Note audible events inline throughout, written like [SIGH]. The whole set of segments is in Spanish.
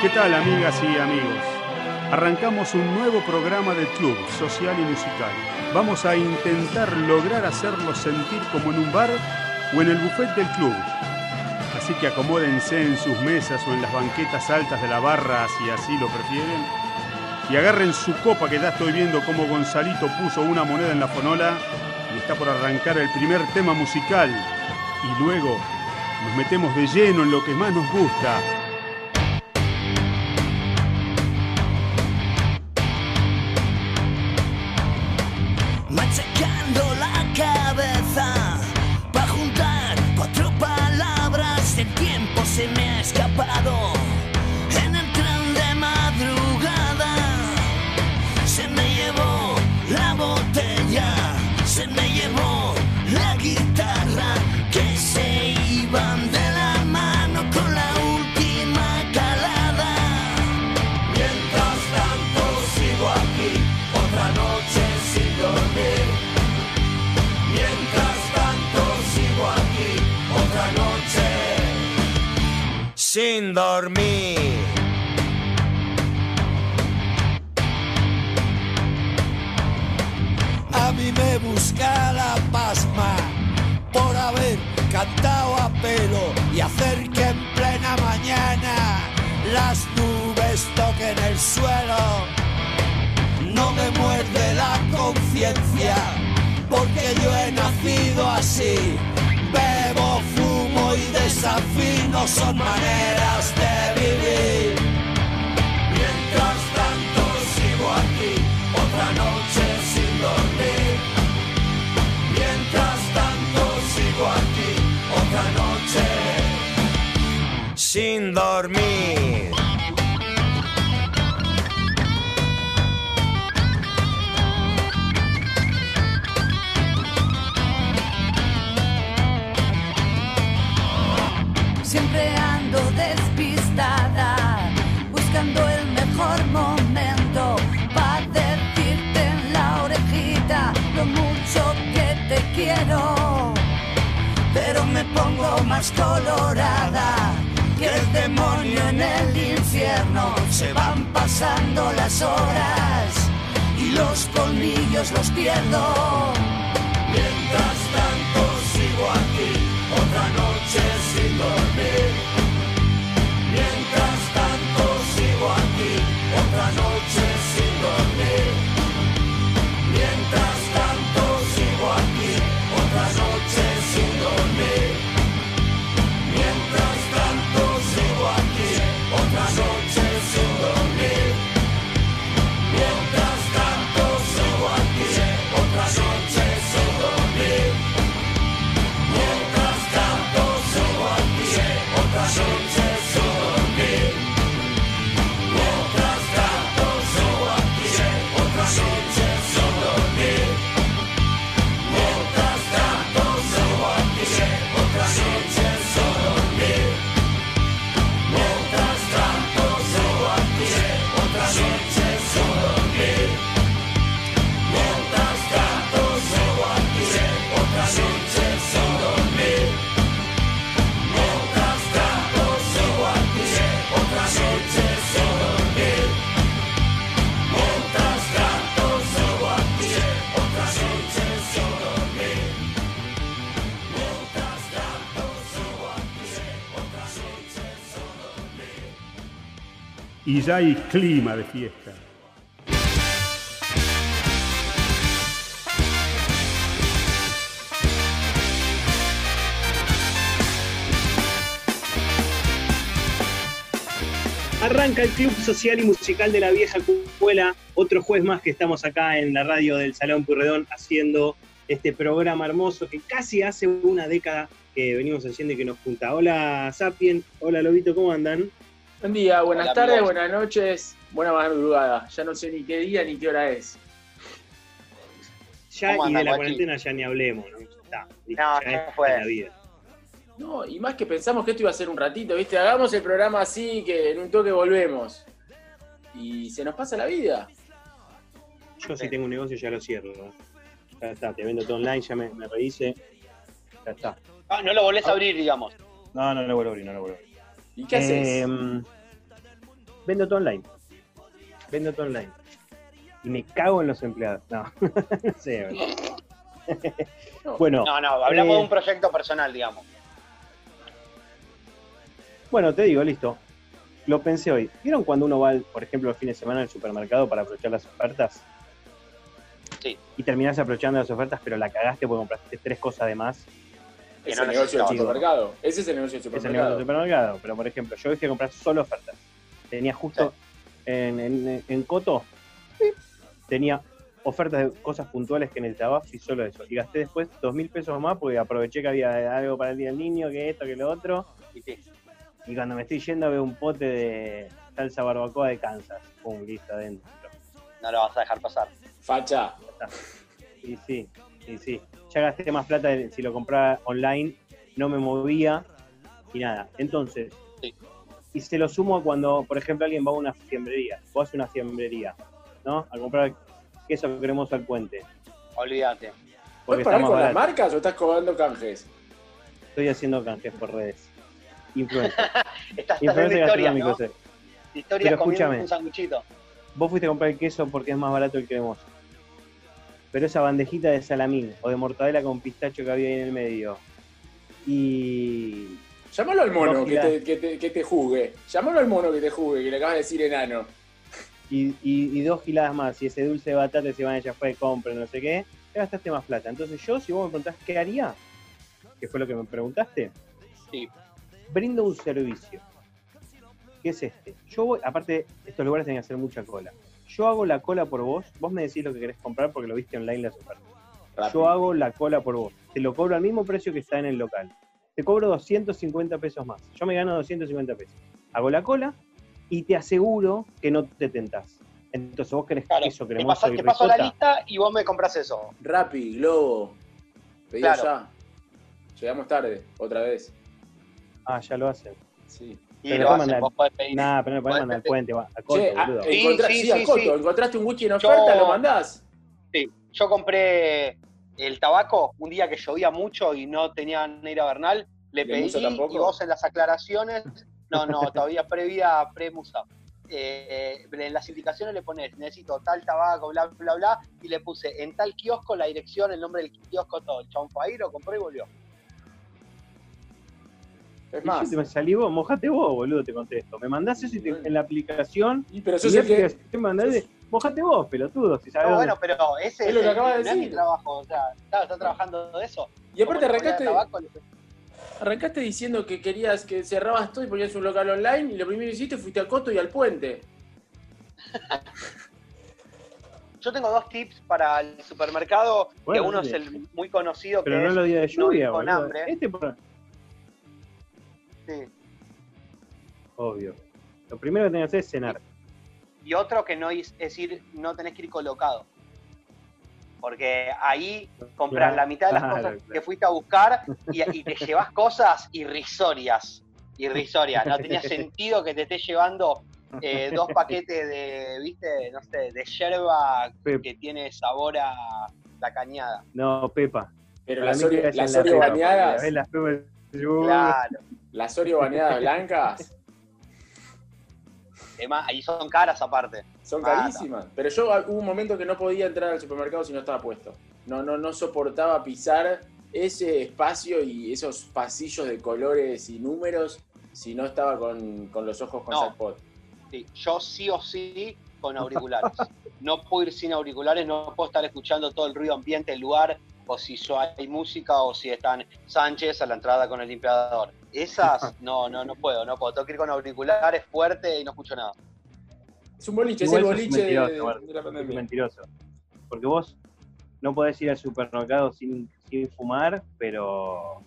¿Qué tal amigas y amigos? Arrancamos un nuevo programa del club social y musical. Vamos a intentar lograr hacerlos sentir como en un bar o en el buffet del club. Así que acomódense en sus mesas o en las banquetas altas de la barra si así lo prefieren. Y agarren su copa que ya estoy viendo cómo Gonzalito puso una moneda en la fonola y está por arrancar el primer tema musical. Y luego nos metemos de lleno en lo que más nos gusta, ya hay clima de fiesta. Arranca el Club Social y Musical de la Vieja Escuela, otro jueves más que estamos acá en la radio del Salón Purredón haciendo este programa hermoso que casi hace una década que venimos haciendo y que nos junta. Hola Sapien, hola Lobito, ¿cómo andan? Buen día, buenas Hola, tardes, amigos. buenas noches, buena madrugada. Ya no sé ni qué día ni qué hora es. Ya ¿Cómo y de la cuarentena ya ni hablemos, ¿no? Está, No, ya ya es fue. la vida. No, y más que pensamos que esto iba a ser un ratito, ¿viste? Hagamos el programa así que en un toque volvemos. Y se nos pasa la vida. Yo si tengo un negocio ya lo cierro. ¿no? Ya está, te vendo todo online, ya me, me rehice. Ya está. Ah, no lo volvés a abrir, digamos. No, no lo vuelvo a abrir, no lo vuelvo a abrir. ¿Y qué haces? Eh, Vendo todo online. Vendo todo online. Y me cago en los empleados. No, [LAUGHS] no sé. Bueno, No, no, hablamos Eh. de un proyecto personal, digamos. bueno, te digo, listo. Lo pensé hoy. ¿Vieron cuando uno va, por ejemplo, el fin de semana al supermercado para aprovechar las ofertas? Sí. Y terminás aprovechando las ofertas, pero la cagaste porque compraste tres cosas de más. Que Es no el negocio del supermercado. Ese es el negocio del Es el negocio supermercado. del supermercado. Pero, por ejemplo, yo a comprar solo ofertas. Tenía justo en, en, en Coto, tenía ofertas de cosas puntuales que necesitaba y solo eso. Y gasté después dos mil pesos más porque aproveché que había algo para el día del niño, que esto, que lo otro. Y sí. Y cuando me estoy yendo veo un pote de salsa barbacoa de Kansas. Pum, listo adentro. No lo vas a dejar pasar. Facha. Y sí, sí, sí. Ya gasté más plata si lo compraba online, no me movía y nada. Entonces, Sí. y se lo sumo cuando, por ejemplo, alguien va a una fiambrería. Vos a una fiambrería, ¿no? A comprar queso cremoso al puente. Olvídate. ¿Puedes parar con las marcas o estás cobrando canjes? Estoy haciendo canjes por redes. Influencer. [LAUGHS] Estás Influencer haciendo historias, ¿no? Historias Pero escúchame. un sanguchito. Vos fuiste a comprar el queso porque es más barato el cremoso. Pero esa bandejita de salamín o de mortadela con pistacho que había ahí en el medio. Y Llámalo al mono que te, que, te, que te juzgue. Llámalo al mono que te juzgue, que le acabas de decir enano. y, y- y dos giladas más, y ese dulce de batata se van ya fue, compren, no sé qué, te gastaste más plata. Entonces yo, si vos me preguntás qué haría, que fue lo que me preguntaste, Sí. brindo un servicio. ¿Qué es este? Yo voy, aparte, estos lugares tienen que hacer mucha cola. Yo hago la cola por vos, vos me decís lo que querés comprar porque lo viste online las ofertas. Yo hago la cola por vos. Te lo cobro al mismo precio que está en el local. Te cobro 250 pesos más. Yo me gano 250 pesos. Hago la cola y te aseguro que no te tentás. Entonces vos querés Claro, queso te, cremoso paso, y te paso la lista y vos me compras eso. Rappi, Globo. Pedí Claro. ya. Llegamos tarde, otra vez. Ah, ya lo hacen. Sí. Y Pero lo hacen, mandan- vos podés pedir. Nah, pero no podés mandar al puente, va, a corto, Che, ah, boludo. Sí, sí, sí, a sí, Coto, sí. encontraste un whisky en Yo- oferta, lo mandás. Sí, yo compré el tabaco un día que llovía mucho y no tenía negra Bernal, le ¿De pedí y vos en las aclaraciones, no, no, [LAUGHS] todavía previa pre-Musa. Eh, en las indicaciones le pones, necesito tal tabaco, bla, bla, bla, y le puse en tal kiosco la dirección, el nombre del kiosco, todo. El chabón fue ahí, lo compró y volvió. Es Y más. yo te salí vos, mojate vos, boludo, te contesto. Me mandás eso y te- en la aplicación. Y, pero la el que. de- mojate vos, pelotudo, si sabes No, bueno, pero ese Es lo que acaba de no es mi decir. trabajo, o sea, claro, está trabajando de eso. Y aparte arrancaste, tabaco, le- arrancaste diciendo que querías que cerrabas todo y ponías un local online y lo primero que hiciste fuiste a Coto y al puente. [LAUGHS] Yo tengo dos tips para el supermercado, Bueno, que uno sí. es el muy conocido, Pero que no es los días de no ir lluvia, con boludo. hambre. Este por- sí. Obvio. Lo primero que tenés que hacer es cenar. y otro que no es, es ir, no tenés que ir colocado. Porque ahí compras Claro, la mitad de las claro, cosas claro. que fuiste a buscar y, y te llevas cosas irrisorias. Irrisorias. No tenía [LAUGHS] sentido que te estés llevando eh, dos paquetes de, viste, no sé, de yerba Pep. que tiene sabor a la cañada. No, Pepa. Pero las las las Pepas y- Claro. las Oreo bañadas [LAUGHS] blancas Además, ahí son caras aparte. son Mata. carísimas. Pero yo hubo un momento que no podía entrar al supermercado si no estaba puesto. No, no, no soportaba pisar ese espacio y esos pasillos de colores y números si no estaba con, con los ojos con No. Sí, yo sí o sí con [LAUGHS] auriculares. No puedo ir sin auriculares, no puedo estar escuchando todo el ruido ambiente del lugar, o si hay música, o si están Sánchez a la entrada con el limpiador. Esas, [LAUGHS] no, no, no puedo, no puedo. Tengo que ir con auriculares fuerte y no escucho nada. Es un boliche, es el boliche de, mentiroso, de la pandemia. mentiroso. Porque vos no podés ir al supermercado sin, sin fumar, pero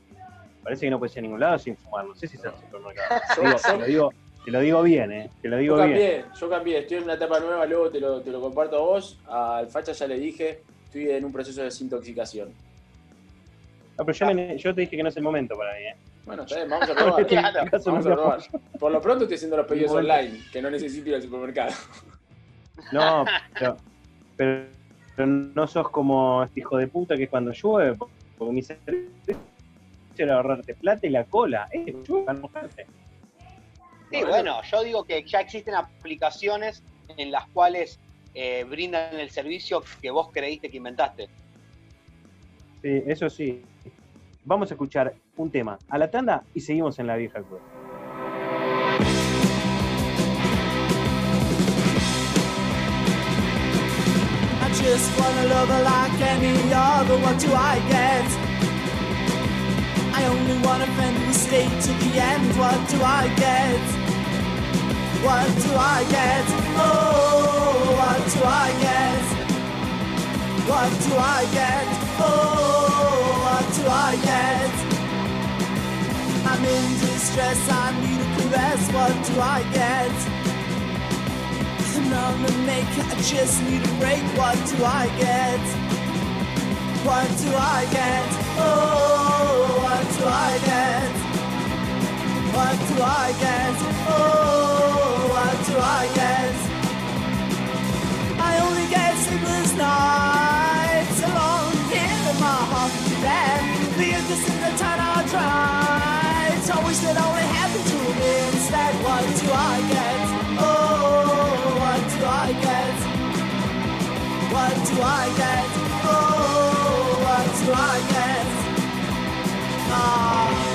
parece que no podés ir a ningún lado sin fumar. No sé si es al supermercado. Yo- [LAUGHS] Digo, yo- te, lo digo, te lo digo bien, ¿eh? Te lo Yo digo bien. cambié, yo cambié, estoy en una etapa nueva, luego te lo, te lo comparto a vos. Al Facha ya le dije, estoy en un proceso de desintoxicación. No, pero yo, me- yo te dije que no es el momento para mí, ¿eh? Bueno, está bien, vamos a probar. [LAUGHS] Claro. Caso Vamos no a probar. Por lo pronto estoy haciendo los pedidos online, que no necesito ir al supermercado. [LAUGHS] No, pero, pero, pero no sos como este hijo de puta que cuando llueve, porque mi servicio era ahorrarte plata y la cola. Eh, llueve mojarte. Sí, bueno, yo digo que ya existen aplicaciones en las cuales eh, brindan el servicio que vos creíste que inventaste. Sí, eso sí. Vamos a escuchar un tema a la tanda y seguimos en la vieja cueva. I just wanna love her like any other. What do I get? I only want a friend who stay to the end. What do I get? What do I get? Oh, do I get? What do I get? Oh, what do I get? I'm in distress, I need a caress. What do I get? I'm a maker, I just need a break. What do I get? What do I get? Oh, what do I get? What do I get? Oh, I get? Oh, what do I get? What do I get? Oh, what do I get? Ah.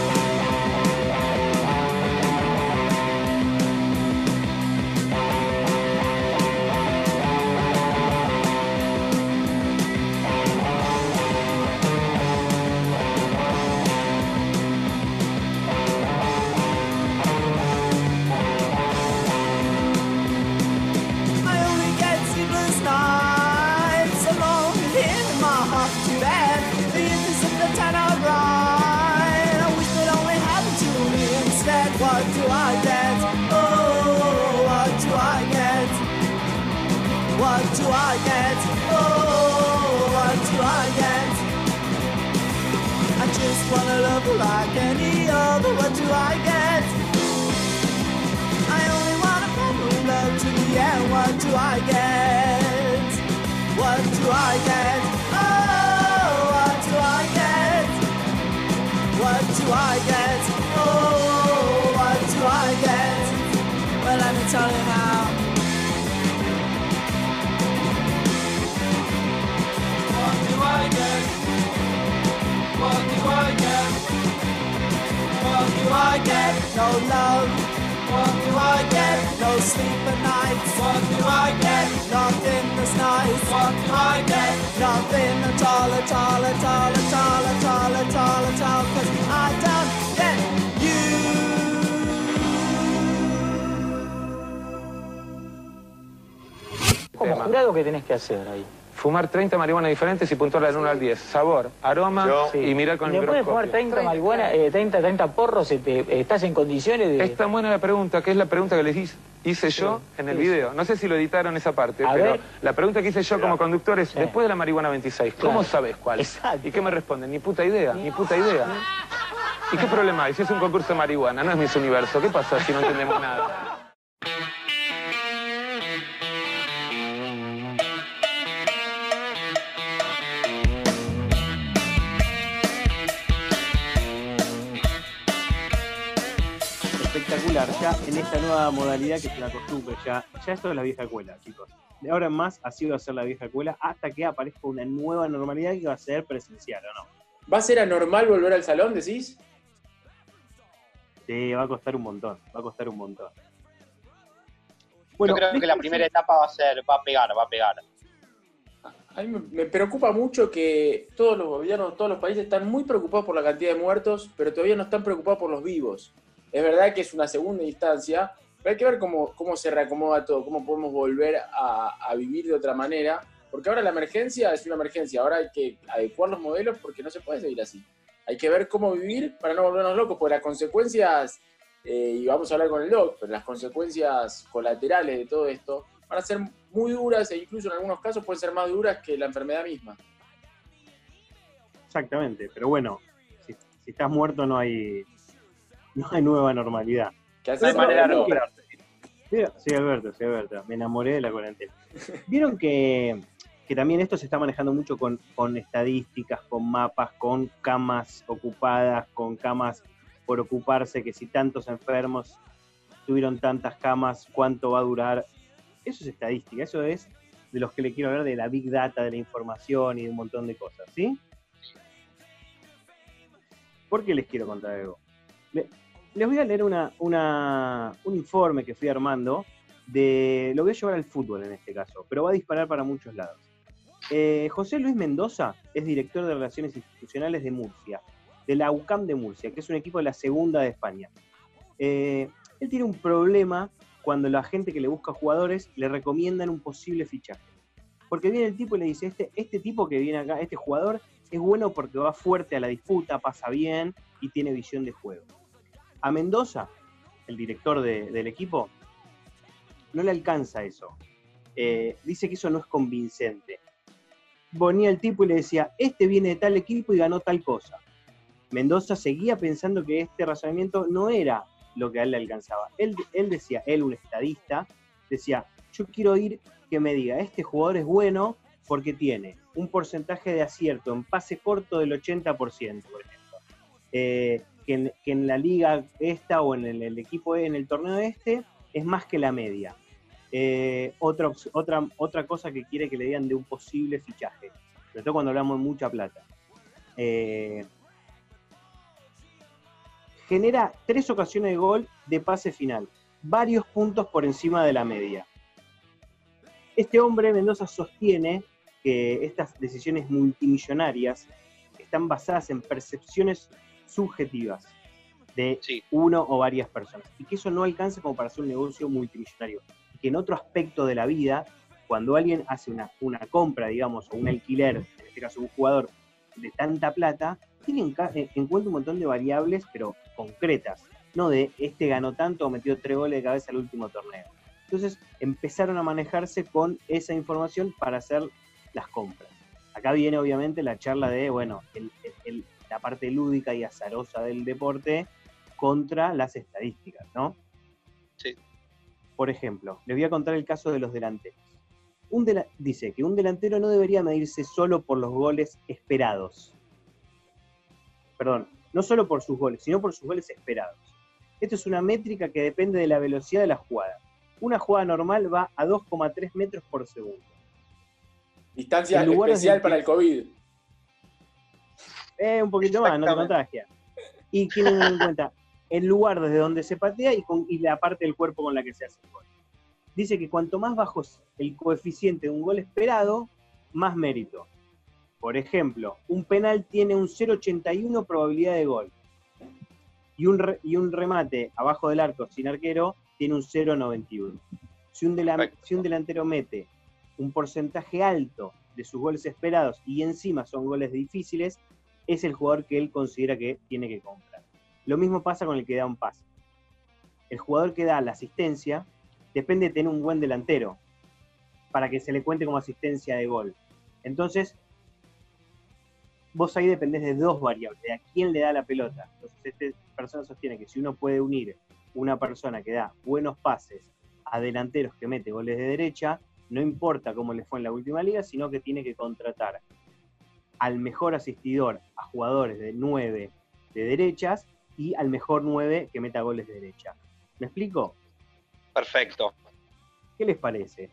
Just wanna love like any other. What do I get? I only want a family love to the end. What do I get? What do I get? Oh, what do I get? What do I get? I get? No love. What do I get? No sleep at night. What do I get? Nothing that's nice. What do I get? Nothing at all, at all, at all, at all, at all, at all, at all. Cause I don't get you. Como jurado, ¿qué tenés que hacer ahí? Fumar 30 marihuanas diferentes y puntuarla del 1 al 10. Sabor, aroma y mirar con el ¿Le puedes microscopio. fumar 30 marihuana, eh, 30, 30 porros? te- eh, ¿Estás en condiciones de...? Es tan buena la pregunta, que es la pregunta que les hice, hice yo en el sí, video. No sé si lo editaron esa parte, pero ver. la pregunta que hice yo como conductor es, después de la marihuana 26, ¿cómo Claro. sabes cuál? Exacto. ¿Y qué me responden? Ni puta idea, ni puta idea. ¿Y qué problema hay? Si es un concurso de marihuana, no es Miss Universo. ¿Qué pasa si no entendemos nada? Ya en esta nueva modalidad que es la costumbre, ya, ya esto es la vieja escuela, chicos. De ahora en más ha sido hacer la vieja escuela hasta que aparezca una nueva normalidad que va a ser presencial, ¿o no? ¿Va a ser anormal volver al salón, decís? Sí, va a costar un montón, va a costar un montón. Yo creo que la primera etapa va a ser, va a pegar, va a pegar. A mí me, me preocupa mucho que todos los gobiernos, todos los países están muy preocupados por la cantidad de muertos, pero todavía no están preocupados por los vivos. Es verdad que es una segunda instancia, pero hay que ver cómo, cómo se reacomoda todo, cómo podemos volver a, vivir de otra manera, porque ahora la emergencia es una emergencia, ahora hay que adecuar los modelos porque no se puede seguir así. Hay que ver cómo vivir para no volvernos locos, porque las consecuencias, eh, y vamos a hablar con el doc, pero las consecuencias colaterales de todo esto van a ser muy duras e incluso en algunos casos pueden ser más duras que la enfermedad misma. Exactamente, pero bueno, si estás muerto no hay, no hay nueva normalidad. Que ¿vieron Alberto. que- Sí, Alberto, sí, Alberto. Me enamoré de la cuarentena. Vieron que, que también esto se está manejando mucho con, con estadísticas, con mapas, con camas ocupadas, con camas por ocuparse, que si tantos enfermos. tuvieron tantas camas, cuánto va a durar. Eso es estadística, eso es de los que le quiero hablar de la big data, de la información y de un montón de cosas, ¿sí? ¿Por qué les quiero contar algo? Le- les voy a leer un informe que fui armando de. Lo voy a llevar al fútbol en este caso, pero va a disparar para muchos lados. Eh, José Luis Mendoza es director de Relaciones Institucionales de Murcia, de la UCAM de Murcia, que es un equipo de la segunda de España. Eh, él tiene un problema cuando la gente que le busca jugadores le recomiendan un posible fichaje. Porque viene el tipo y le dice, este, este tipo que viene acá, este jugador, es bueno porque va fuerte a la disputa, pasa bien y tiene visión de juego. A Mendoza, el director de- del equipo, no le alcanza eso. Eh, dice que eso no es convincente. Ponía el tipo y le decía, este viene de tal equipo y ganó tal cosa. Mendoza seguía pensando que este razonamiento no era lo que a él le alcanzaba. Él, él decía, él un estadista, decía, yo quiero ir que me diga, este jugador es bueno porque tiene un porcentaje de acierto en pase corto del 80%, por ejemplo. Eh, que, en, la liga esta o en el, equipo en el torneo este es más que la media. Eh, otra, otra, otra cosa que quiere que le digan de un posible fichaje, sobre todo cuando hablamos de mucha plata. Eh, genera tres ocasiones de gol de pase final, varios puntos por encima de la media. Este hombre, Mendoza, sostiene que estas decisiones multimillonarias están basadas en percepciones subjetivas de Sí. uno o varias personas y que eso no alcanza como para hacer un negocio multimillonario. Y que en otro aspecto de la vida, cuando alguien hace una, una compra, digamos, o un alquiler, en este caso un jugador de tanta plata, tiene en, ca- en- en cuenta un montón de variables, pero concretas, no de este ganó tanto o metió tres goles de cabeza al último torneo. Entonces empezaron a manejarse con esa información para hacer las compras. Acá viene obviamente la charla de, bueno, el- la parte lúdica y azarosa del deporte contra las estadísticas, ¿no? Sí. Por ejemplo, les voy a contar el caso de los delanteros. Un dice que un delantero no debería medirse solo por los goles esperados. Perdón, no solo por sus goles, sino por sus goles esperados. Esto es una métrica que depende de la velocidad de la jugada. Una jugada normal va a 2,3 metros por segundo. Distancia especial para el COVID. Eh, un poquito más, no te contagia. Y tienen en cuenta el lugar desde donde se patea y, con, y la parte del cuerpo con la que se hace el gol. Dice que cuanto más bajo es el coeficiente de un gol esperado, más mérito. Por ejemplo, un penal tiene un 0,81 probabilidad de gol. Y un, re- y un remate abajo del arco sin arquero tiene un 0,91. Si un, delan- Perfecto. si un delantero mete un porcentaje alto de sus goles esperados y encima son goles difíciles, es el jugador que él considera que tiene que comprar. Lo mismo pasa con el que da un pase. El jugador que da la asistencia depende de tener un buen delantero para que se le cuente como asistencia de gol. Entonces, vos ahí dependés de dos variables, de a quién le da la pelota. Entonces, esta persona sostiene que si uno puede unir una persona que da buenos pases a delanteros que mete goles de derecha, no importa cómo le fue en la última liga, sino que tiene que contratar al mejor asistidor a jugadores de 9 de derechas y al mejor 9 que meta goles de derecha. ¿Me explico? Perfecto. ¿Qué les parece?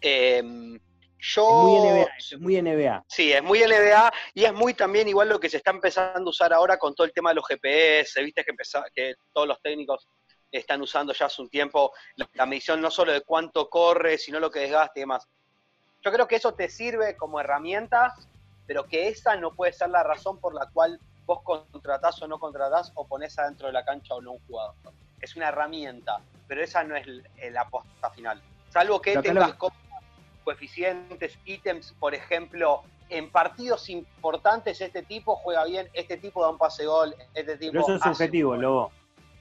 Em, yo. Es muy NBA, es muy NBA. Sí, es muy NBA y es muy también igual lo que se está empezando a usar ahora con todo el tema de los GPS, viste que, empeza- que todos los técnicos están usando ya hace un tiempo la, la medición no solo de cuánto corre, sino lo que desgaste y demás. Yo creo que eso te sirve como herramienta, pero que esa no puede ser la razón por la cual vos contratás o no contratás o ponés adentro de la cancha o no un jugador. Es una herramienta, pero esa no es l- la aposta final. Salvo que tengas coeficientes, ítems, por ejemplo, en partidos importantes este tipo juega bien, este tipo da un pase gol, este tipo Pero eso es subjetivo. Lobo.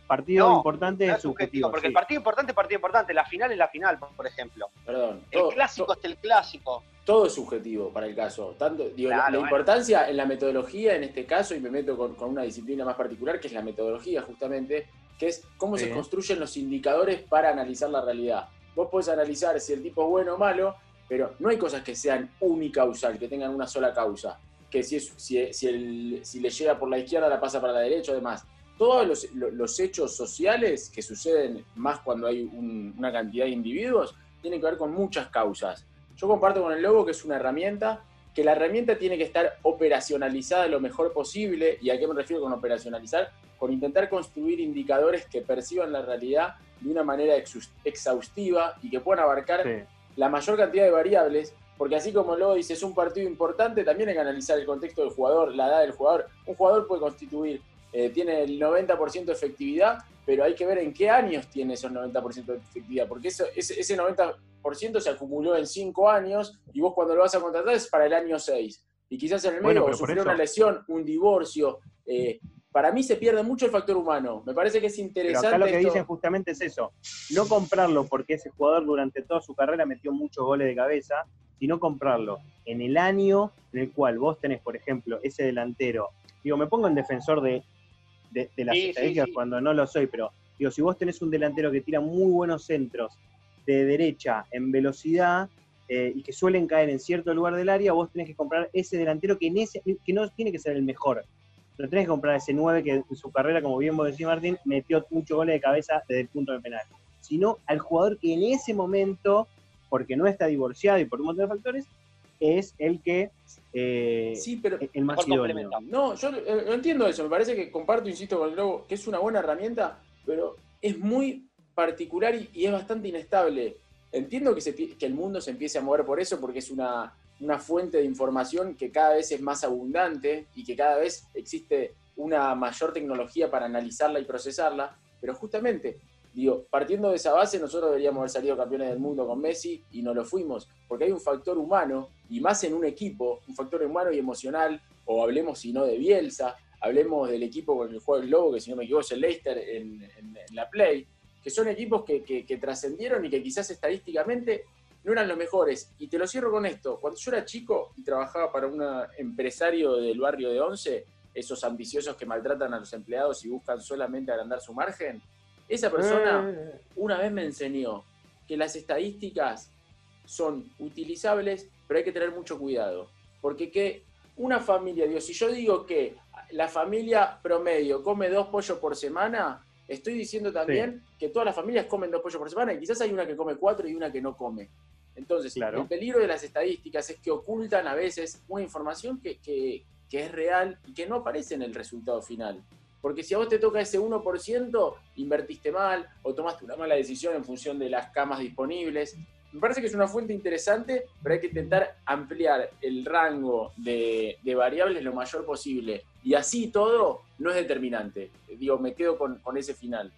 Partido No, importante No es subjetivo, subjetivo. porque sí. el partido importante es partido importante, la final es la final, por ejemplo. Perdón. El todo- clásico es el clásico. todo es subjetivo para el caso. Tanto, digo, la- Claro, la, bueno. importancia en la metodología en este caso, y me meto con, con una disciplina más particular, que es la metodología justamente, que es cómo Sí. se construyen los indicadores para analizar la realidad. Vos podés analizar si el tipo es bueno o malo, pero no hay cosas que sean unicausal, que tengan una sola causa. Que si, es, si, si, el- si le llega por la izquierda, la pasa para la derecha, además. Todos los, lo- los hechos sociales que suceden más cuando hay un- una cantidad de individuos tienen que ver con muchas causas. Yo comparto con el Lobo que es una herramienta, que la herramienta tiene que estar operacionalizada lo mejor posible. ¿Y a qué me refiero con operacionalizar? Con intentar construir indicadores que perciban la realidad de una manera exhaustiva y que puedan abarcar Sí. la mayor cantidad de variables, porque así como luego dice es un partido importante, también hay que analizar el contexto del jugador, la edad del jugador. Un jugador puede constituir, eh, tiene el 90% de efectividad, pero hay que ver en qué años tiene esos 90% de efectividad, porque eso, ese, ese 90% se acumuló en 5 años y vos cuando lo vas a contratar es para el año 6. Y quizás en el Bueno, medio por sufrió una lesión, un divorcio. eh, para mí se pierde mucho el factor humano. Me parece que es Pero interesante. acá lo que esto- dicen justamente es eso. No comprarlo porque ese jugador durante toda su carrera metió muchos goles de cabeza, sino comprarlo en el año en el cual vos tenés, por ejemplo, ese delantero. Digo, me pongo en defensor de, de, de las Sí, sí, estadísticas sí. cuando no lo soy, pero digo, si vos tenés un delantero que tira muy buenos centros de derecha en velocidad eh, y que suelen caer en cierto lugar del área, vos tenés que comprar ese delantero que, en ese, que no tiene que ser el mejor, pero tenés que comprar ese 9 que en su carrera, como bien vos decís, Martín, metió muchos goles de cabeza desde el punto de penal. Sino al jugador que en ese momento, porque no está divorciado y por un montón de factores, es el que eh, Sí, pero el más idóneo. No, yo eh, no entiendo eso. Me parece que comparto, insisto, con el Globo, que es una buena herramienta, pero es muy particular y, y es bastante inestable. Entiendo que, se que el mundo se empiece a mover por eso, porque es una, una fuente de información que cada vez es más abundante y que cada vez existe una mayor tecnología para analizarla y procesarla. Pero justamente, digo, partiendo de esa base, nosotros deberíamos haber salido campeones del mundo con Messi y no lo fuimos, porque hay un factor humano, y más en un equipo, un factor humano y emocional, o hablemos si no de Bielsa, hablemos del equipo con el juego del Lobo, que si no me equivoco es el Leicester en, la Play, que son equipos que trascendieron y que quizás estadísticamente no eran los mejores. Y te lo cierro con esto, cuando yo era chico y trabajaba para un empresario del barrio de Once, esos ambiciosos que maltratan a los empleados y buscan solamente agrandar su margen, esa persona una vez me enseñó que las estadísticas son utilizables, pero hay que tener mucho cuidado. Porque que una familia, Dios, si yo digo que la familia promedio come dos pollos por semana, estoy diciendo también que todas las familias comen dos pollos por semana y quizás hay una que come cuatro y una que no come. Entonces, Claro. el peligro de las estadísticas es que ocultan a veces una información que, que- que es real y que no aparece en el resultado final. Porque si a vos te toca ese 1%, invertiste mal o tomaste una mala decisión en función de las camas disponibles. Me parece que es una fuente interesante, pero hay que intentar ampliar el rango de, variables lo mayor posible. Y así todo no es determinante. Digo, me quedo con ese final.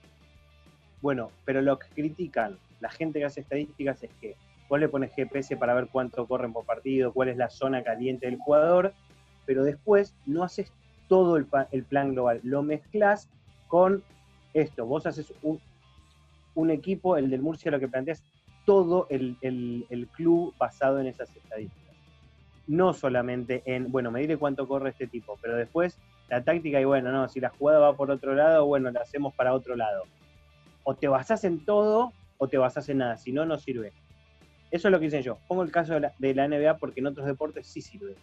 Bueno, pero lo que critican la gente que hace estadísticas es que vos le pones GPS para ver cuánto corren por partido, cuál es la zona caliente del jugador, pero después no haces todo el, plan global, lo mezclas con esto. Vos haces un, equipo, el del Murcia, lo que planteas todo el, club basado en esas estadísticas. No solamente en, bueno, medirle cuánto corre este tipo, pero después la táctica y bueno, no, si la jugada va por otro lado, bueno, la hacemos para otro lado o te basás en todo o te basás en nada, si no, no sirve. Eso es lo que hice yo. Pongo el caso de la, de la NBA porque en otros deportes sí sirve.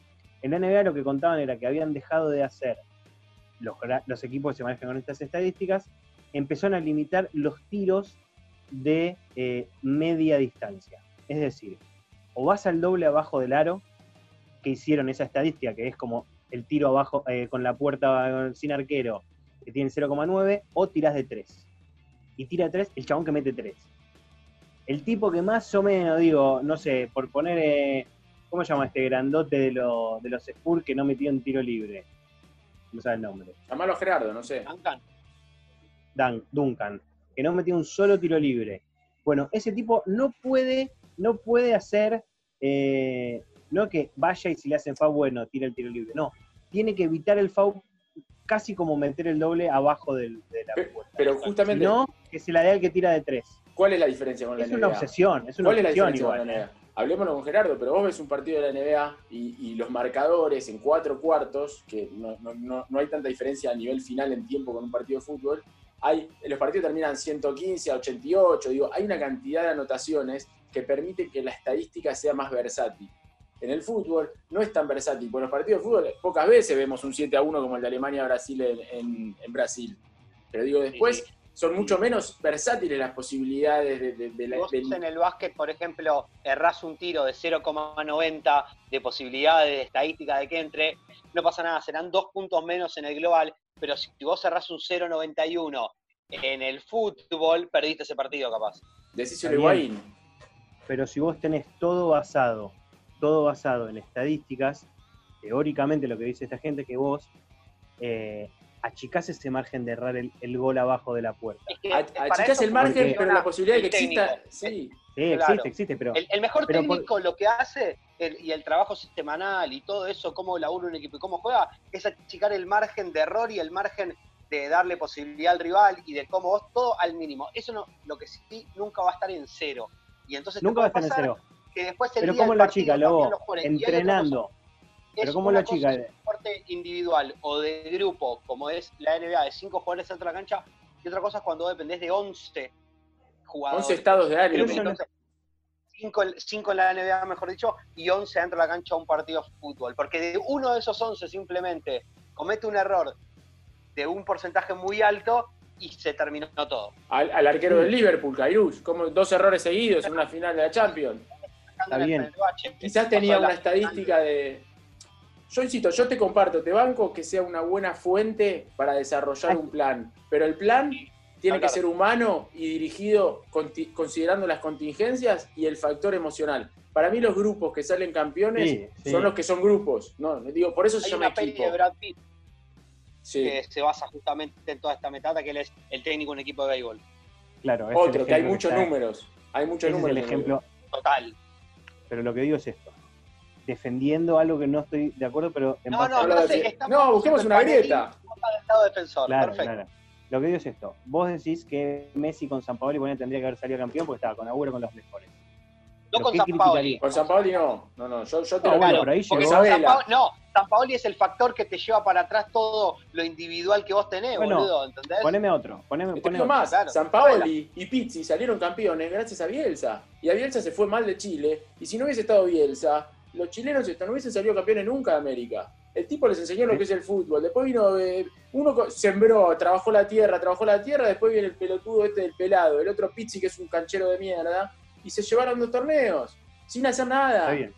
En la NBA lo que contaban era que habían dejado de hacer los, equipos que se manejan con estas estadísticas, empezaron a limitar los tiros de eh, media distancia. Es decir, o vas al doble abajo del aro, que hicieron esa estadística, que es como el tiro abajo eh, con la puerta eh, sin arquero, que tiene 0,9, o tirás de 3 y tira tres, el chabón que mete tres. El tipo que más o menos, digo, no sé, por poner, ¿cómo se llama este grandote de, los de los Spurs que no metió un tiro libre? No sabe el nombre. Llamalo a Gerardo, no sé. Duncan. Dan, Duncan, que no metió un solo tiro libre. Bueno, ese tipo no puede, no puede hacer, eh, no que vaya y si le hacen foul, bueno, tira el tiro libre. No, tiene que evitar el foul casi como meter el doble abajo del, de la puerta. Pero justamente, no, que se la dé al que tira de tres. ¿cuál es la diferencia con la Es NBA? una obsesión, es una ¿Cuál es la obsesión diferencia igual. con la NBA? Hablemoslo con Gerardo, pero vos ves un partido de la NBA y, los marcadores en cuatro cuartos, que no, no- no- hay tanta diferencia a nivel final en tiempo con un partido de fútbol, hay, los partidos terminan 115 a 88, digo, hay una cantidad de anotaciones que permite que la estadística sea más versátil. En el fútbol no es tan versátil, porque los partidos de fútbol pocas veces vemos un 7 a 1 como el de Alemania-Brasil en, en- en Brasil. Pero digo, después son mucho menos versátiles las posibilidades de, de- de la- Vos del- en el básquet, por ejemplo, errás un tiro de 0,90 de posibilidades de estadística de que entre, no pasa nada, serán dos puntos menos en el global, pero si vos errás un 0,91 en el fútbol, perdiste ese partido capaz. Bien. Higuaín. Pero si vos tenés todo basado, todo basado en estadísticas, teóricamente lo que dice esta gente es que vos eh, achicás ese margen de errar el, el gol abajo de la puerta. Es que A- para Achicás eso el margen, porque- pero la posibilidad de que el exista. técnico. Sí. Sí, Claro. existe, existe, pero El, el mejor Pero por- técnico lo que hace, el- y el trabajo semanal y todo eso, cómo labura un equipo y cómo juega, es achicar el margen de error y el margen de darle posibilidad al rival y de cómo vos, todo al mínimo. Eso no, lo que sí nunca va a estar en cero. Y entonces nunca va a estar en cero. que después el Pero día ¿cómo lo achica, cosa, Entrenando. Pero es ¿cómo una lo cosa achica? es un deporte individual o de grupo, como es la NBA, de cinco jugadores dentro de la cancha, y otra cosa es cuando dependés de 11 jugadores. 11 estados de ánimo. Entonces, cinco, en- cinco en la NBA, mejor dicho, y 11 dentro de la cancha a un partido de fútbol. Porque de uno de esos 11 simplemente comete un error de un porcentaje muy alto y se terminó todo. Al, al arquero del Liverpool, Kairush, como dos errores seguidos en una final de la Champions. El- bien. Quizás tenía la una estadística de. Yo insisto, yo te comparto, te banco que sea una buena fuente para desarrollar un plan, pero el plan tiene que ser humano y dirigido considerando las contingencias y el factor emocional. Para mí los grupos que salen campeones Sí, sí. son los que son grupos, no, digo, por eso se Hay llama una peli equipo. de Brad Pitt Sí. que se basa justamente en toda esta metata, que él es el técnico de un equipo de béisbol. Claro, es el Otro, que hay muchos está- números. Hay muchos ese es números. el ejemplo. Total. Pero lo que digo es esto. Defendiendo algo que no estoy de acuerdo, pero en No, base no, a- de- estamos no, busquemos una grieta. del lado defensor. Claro, Perfecto. claro. Lo que digo es esto. Vos decís que Messi con San Paolo bueno, tendría que haber salido campeón porque estaba con Agüero con los mejores. No ¿Pero con San Paoli. Con San Paoli no. No, no, yo, yo te No, lo bueno, pero ahí llegó- San. Paoli, no, San Paoli es el factor que te lleva para atrás todo lo individual que vos tenés, Bueno, boludo, ¿entendés? Poneme otro. Poneme, Te poneme otro. más, claro. San Paoli y Pizzi salieron campeones gracias a Bielsa. Y a Bielsa se fue mal de Chile. Y si no hubiese estado Bielsa, los chilenos no hubiesen salido campeones nunca de América. El tipo les enseñó lo que es el fútbol. Después vino, eh, uno sembró, trabajó la tierra, trabajó la tierra. Después viene el pelotudo este del pelado. El otro Pizzi, que es un canchero de mierda. Y se llevaron dos torneos. Sin hacer nada. Está bien.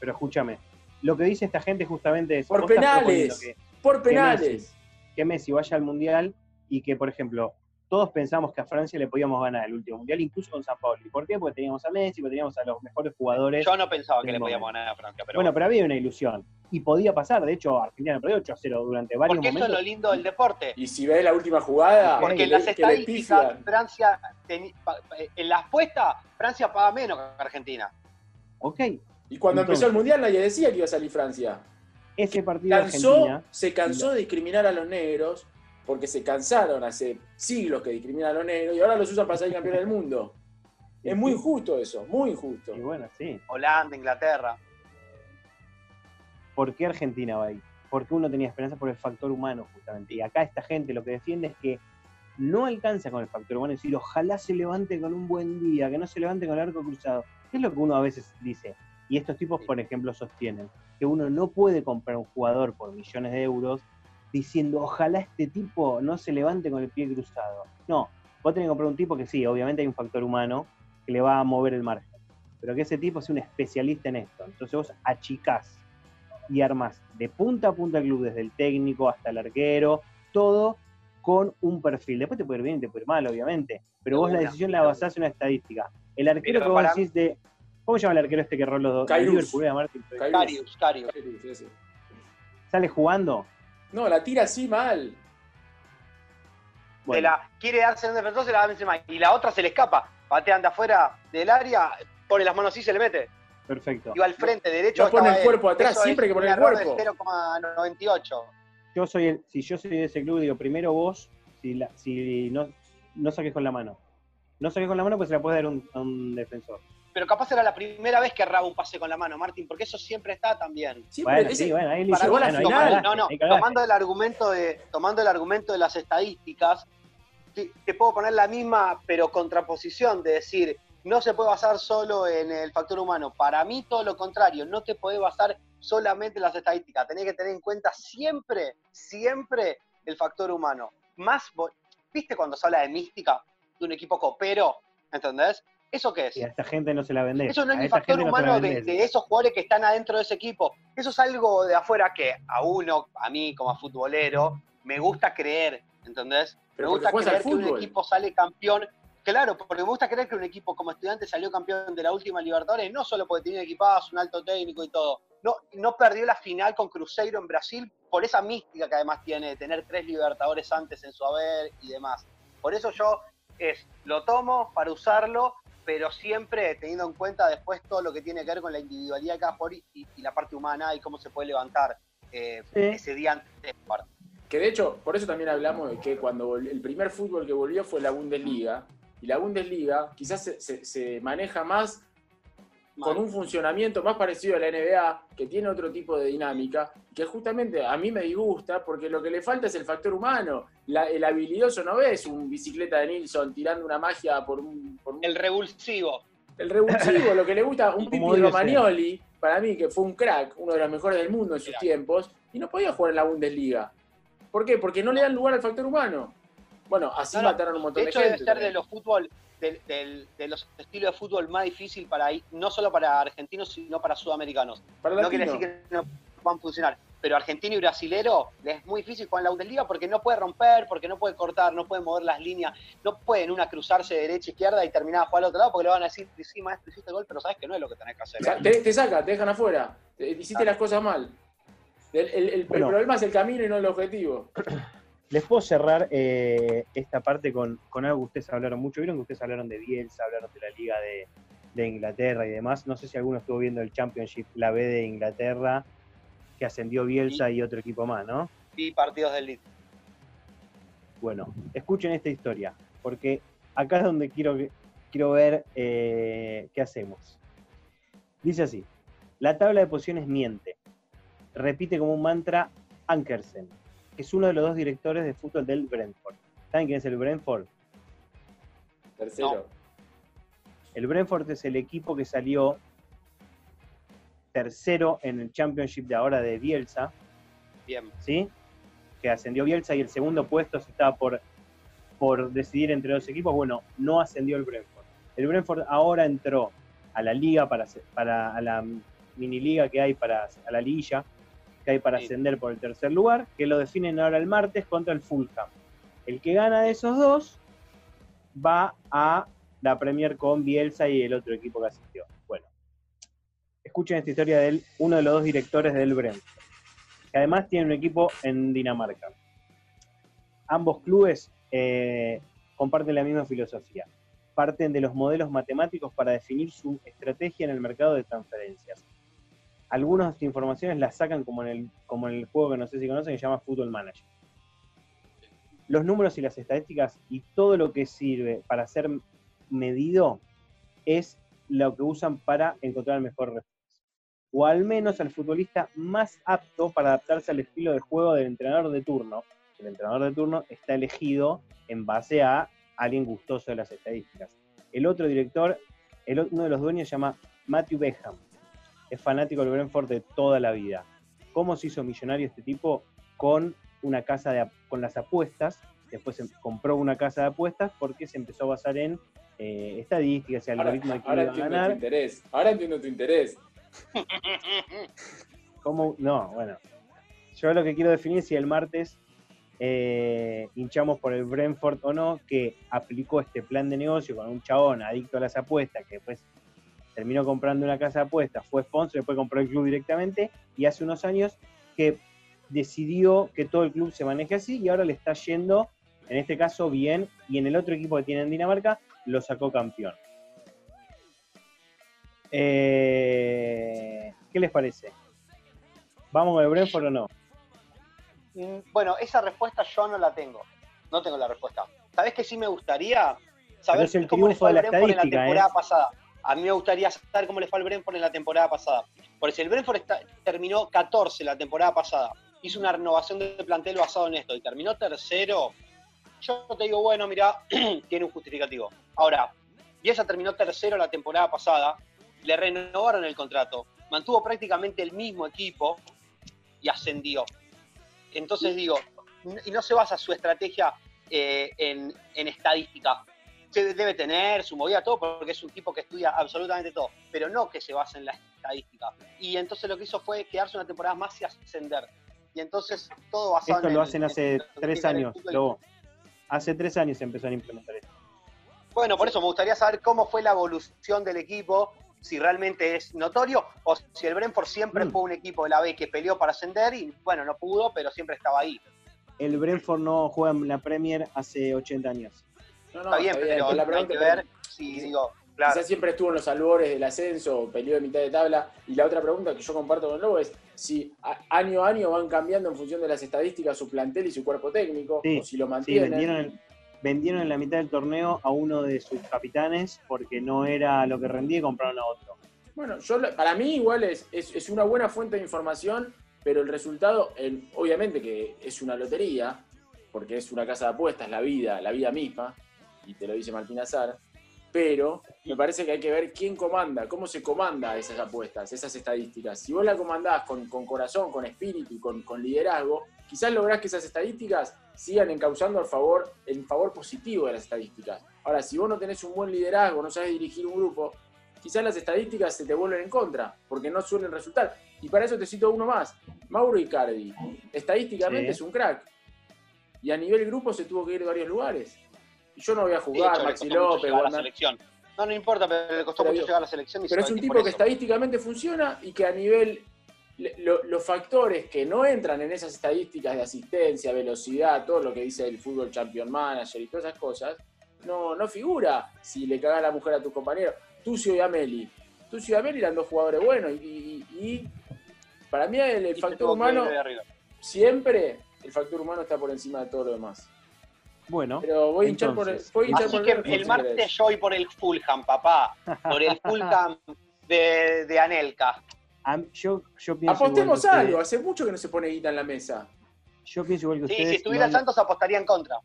Pero escúchame. Lo que dice esta gente justamente es. Por penales. Que, Por que penales. Messi, que Messi vaya al mundial y que, por ejemplo, todos pensamos que a Francia le podíamos ganar el último mundial, incluso con San Paolo. ¿Por qué? Porque teníamos a Messi, porque teníamos a los mejores jugadores. Yo no pensaba que le podíamos ganar a Francia, pero bueno, pero había una ilusión. Y podía pasar. De hecho, Argentina perdió 8 a 0 durante varios porque eso es momentos. lo lindo del deporte. Y si ves la última jugada, Porque Porque que en le- las estadísticas. Francia, teni- pa- en las apuestas, Francia paga menos que Argentina. Ok. Y cuando Entonces- empezó el mundial nadie decía que iba a salir Francia. Ese partido Cansó, Argentina. se cansó de discriminar a los negros, porque se cansaron hace siglos que discriminan a los negros y ahora los usan para salir campeón del mundo. [LAUGHS] Es muy injusto eso, muy injusto. Y bueno, sí. Holanda, Inglaterra. ¿Por qué Argentina va ahí? Porque uno tenía esperanza por el factor humano, justamente. Y acá esta gente lo que defiende es que no alcanza con el factor humano, es decir, ojalá se levante con un buen día, que no se levante con el arco cruzado. ¿Qué es lo que uno a veces dice? Y estos tipos, por ejemplo, sostienen que uno no puede comprar un jugador por millones de euros diciendo, ojalá este tipo no se levante con el pie cruzado. No, vos tenés que comprar un tipo que sí, obviamente hay un factor humano que le va a mover el margen, pero que ese tipo sea un especialista en esto. Entonces vos achicás y armás de punta a punta el club, desde el técnico hasta el arquero, todo con un perfil. Después te puede ir bien y te puede ir mal, obviamente, pero vos la decisión la basás en una estadística. El arquero que vos para- decís de... ¿Cómo se llama el arquero este que erró los dos? Carius, Carius. Ese. ¿Sale jugando? No, la tira así mal. Se Bueno, la quiere darse un defensor, se la da encima. Y la otra se le escapa. Patean de afuera del área, pone las manos así y se le mete. perfecto. Y va al frente, derecho. no pone el cuerpo atrás, Eso siempre es hay que poner un el cuerpo. 0,98. Yo soy el, si yo soy de ese club, digo, primero vos, si, la- si no, no saques con la mano. No saques con la mano, pues se la puedes dar un, a un defensor. Pero capaz era la primera vez que erraba un pase con la mano, Martín, porque eso siempre está también. Siempre Bueno, ese- sí, bueno, ahí Para bueno, final. no, no, cagaste. tomando el argumento de, tomando el argumento de las estadísticas, te, te puedo poner la misma, pero contraposición, de decir, no se puede basar solo en el factor humano. Para mí, todo lo contrario, no te puedes basar solamente en las estadísticas. Tenés que tener en cuenta siempre, siempre el factor humano. Más, ¿viste cuando se habla de mística de un equipo copero? ¿Entendés? ¿Eso qué es? Y a esta gente no se la vendés. Eso no es A factor no humano de, esos jugadores que están adentro de ese equipo. Eso es algo de afuera que a uno, a mí como futbolero, me gusta creer, ¿entendés? Pero me gusta creer que un equipo sale campeón. Claro, porque me gusta creer que un equipo como estudiante salió campeón de la última Libertadores, no solo porque tenía equipados, un alto técnico y todo. No, no perdió la final con Cruzeiro en Brasil por esa mística que además tiene de tener tres Libertadores antes en su haber y demás. Por eso yo es, lo tomo para usarlo, pero siempre teniendo en cuenta después todo lo que tiene que ver con la individualidad de cada jugador y, y- y la parte humana y cómo se puede levantar eh, Sí. ese día antes del partido. Que de hecho, por eso también hablamos de que cuando vol- el primer fútbol que volvió fue la Bundesliga, y la Bundesliga quizás se, se- se maneja más con un funcionamiento más parecido a la NBA, que tiene otro tipo de dinámica, que justamente a mí me disgusta porque lo que le falta es el factor humano. La- el habilidoso no ves un bicicleta de Nilsson tirando una magia por un... por un- El revulsivo. el revulsivo, lo que le gusta, un [LAUGHS] Pipi debe Romagnoli, para mí que fue un crack, uno de los mejores del mundo en sus tiempos, y no podía jugar en la Bundesliga. ¿Por qué? Porque no le dan lugar al factor humano. Bueno, así No, no. mataron un montón De de, hecho, debe gente. ser de los fútbol, del- del- de los estilos de fútbol más difícil para ir, no solo para argentinos, sino para sudamericanos. Para No quiere decir que no van a funcionar. Pero argentino y brasilero les es muy difícil jugar en la Bundesliga porque no puede romper, porque no puede cortar, no puede mover las líneas, no pueden una cruzarse derecha izquierda y terminar a jugar al otro lado porque le van a decir, sí, maestro, hiciste gol, pero sabes que no es lo que tenés que hacer. Te, te saca, te dejan afuera. Te- hiciste Ah. las cosas mal. El, el- el- el Bueno. problema es el camino y no el objetivo. Les puedo cerrar eh, esta parte con, con algo que ustedes hablaron mucho. Vieron que ustedes hablaron de Bielsa, hablaron de la Liga de, de Inglaterra y demás. No sé si alguno estuvo viendo el Championship, la B de Inglaterra, que ascendió Bielsa y otro equipo más, ¿no? Y partidos del Leeds. Bueno, escuchen esta historia, porque acá es donde quiero, quiero ver eh, qué hacemos. Dice así, la tabla de posiciones miente. Repite como un mantra Ankersen, que es uno de los dos directores de fútbol del Brentford. ¿Saben quién es el Brentford? Tercero. El Brentford es el equipo que salió tercero en el Championship de ahora de Bielsa, Bien. ¿sí? Que ascendió Bielsa y el segundo puesto se estaba por, por decidir entre dos equipos. Bueno, no ascendió el Brentford. El Brentford ahora entró a la liga, para, para a la mini liga que hay para, a la liguilla que hay para ascender por el tercer lugar, que lo definen ahora el martes contra el Fulham. El que gana de esos dos va a la Premier con Bielsa y el otro equipo que asistió. Bueno, escuchen esta historia de él, uno de los dos directores del Brentford que además tiene un equipo en Dinamarca. Ambos clubes eh, comparten la misma filosofía. Parten de los modelos matemáticos para definir su estrategia en el mercado de transferencias. Algunas informaciones las sacan como en, el, como en el juego que no sé si conocen, que se llama Football Manager. Los números y las estadísticas y todo lo que sirve para ser medido es lo que usan para encontrar el mejor refuerzo o al menos al futbolista más apto para adaptarse al estilo de juego del entrenador de turno. El entrenador de turno está elegido en base a alguien gustoso de las estadísticas. El otro director, el, uno de los dueños se llama Matthew Beckham. Es fanático del Brentford de toda la vida. ¿Cómo se hizo millonario este tipo? Con una casa de, con las apuestas. Después em- compró una casa de apuestas porque se empezó a basar en eh, estadísticas y algoritmos quién ahora iba a entiendo tu ganar. interés. Ahora entiendo tu interés. ¿Cómo? No, bueno. Yo lo que quiero definir es si el martes eh, hinchamos por el Brentford o no, que aplicó este plan de negocio con un chabón adicto a las apuestas, que después terminó comprando una casa de apuestas, fue sponsor, después compró el club directamente, y hace unos años que decidió que todo el club se maneje así y ahora le está yendo, en este caso, bien, y en el otro equipo que tiene en Dinamarca lo sacó campeón. Eh, ¿Qué les parece? ¿Vamos con el Brentford o no? Mm, Bueno, esa respuesta yo no la tengo. No tengo la respuesta. ¿Sabés que sí me gustaría saber es el cómo triunfo fue de la Brentford en la temporada ¿eh? pasada? A mí me gustaría saber cómo le fue al Brentford en la temporada pasada. Porque si el Brentford está- terminó 14 la temporada pasada, hizo una renovación de plantel basado en esto y terminó tercero, yo te digo, bueno, mira, [CLEARS THROAT] tiene un justificativo. Ahora, Bielsa terminó tercero la temporada pasada, le renovaron el contrato, mantuvo prácticamente el mismo equipo y ascendió. Entonces digo, y no se basa su estrategia eh, en, en estadística. Se debe tener su movida todo porque es un tipo que estudia absolutamente todo, pero no que se base en la estadística. Y entonces lo que hizo fue quedarse una temporada más y ascender. Y entonces todo basado Esto en lo el- hacen en hace lo tres años. Lobo. Hace tres años empezaron a implementar esto. Bueno, por eso me gustaría saber cómo fue la evolución del equipo, si realmente es notorio o si el Brentford siempre Mm. fue un equipo de la B que peleó para ascender y bueno, no pudo, pero siempre estaba ahí. El Brentford no juega en la Premier hace 80 años. No, no, está bien, pero la hay pregunta- que ver si digo, claro, Quizás siempre estuvo en los albores del ascenso, peleó de mitad de tabla. Y la otra pregunta que yo comparto con Lobo es si año a año van cambiando en función de las estadísticas su plantel y su cuerpo técnico, Sí, o si lo Sí, mantienen. vendieron, vendieron en la mitad del torneo a uno de sus capitanes porque no era lo que rendía y compraron a otro. Bueno, yo para mí igual es, es, es una buena fuente de información, pero el resultado, en- obviamente que es una lotería, porque es una casa de apuestas, la vida, la vida misma, y te lo dice Martín Azar, pero me parece que hay que ver quién comanda, cómo se comanda esas apuestas, esas estadísticas. Si vos la comandás con, con corazón, con espíritu y con, con liderazgo, quizás lográs que esas estadísticas sigan encauzando al favor, el favor positivo de las estadísticas. Ahora, si vos no tenés un buen liderazgo, no sabes dirigir un grupo, quizás las estadísticas se te vuelven en contra, porque no suelen resultar. Y para eso te cito uno más, Mauro Icardi. Estadísticamente Sí. es un crack. Y a nivel grupo se tuvo que ir a varios lugares. Yo no voy a jugar, hecho, Maxi López, a la selección. No, no importa, pero le costó Pero mucho digo, llegar a la selección y pero se es un tipo que estadísticamente funciona y que a nivel. lo- los factores que no entran en esas estadísticas de asistencia, velocidad, todo lo que dice el fútbol champion manager y todas esas cosas, no, no figura si le cagas la mujer a tu compañero. Tucio y Ameli. Tucio y Ameli eran dos jugadores buenos y, y- y para mí el, factor humano, siempre, el factor humano está por encima de todo lo demás. Bueno, Pero voy a hinchar por el, Entonces, voy a hinchar Así por que el martes yo voy por el Fulham, papá. Por el Fulham de, de Anelka. am- yo, yo pienso Apostemos ustedes. algo, hace mucho que no se pone guita en la mesa. Yo pienso igual que Sí, ustedes. si estuviera igual- Santos apostaría en contra.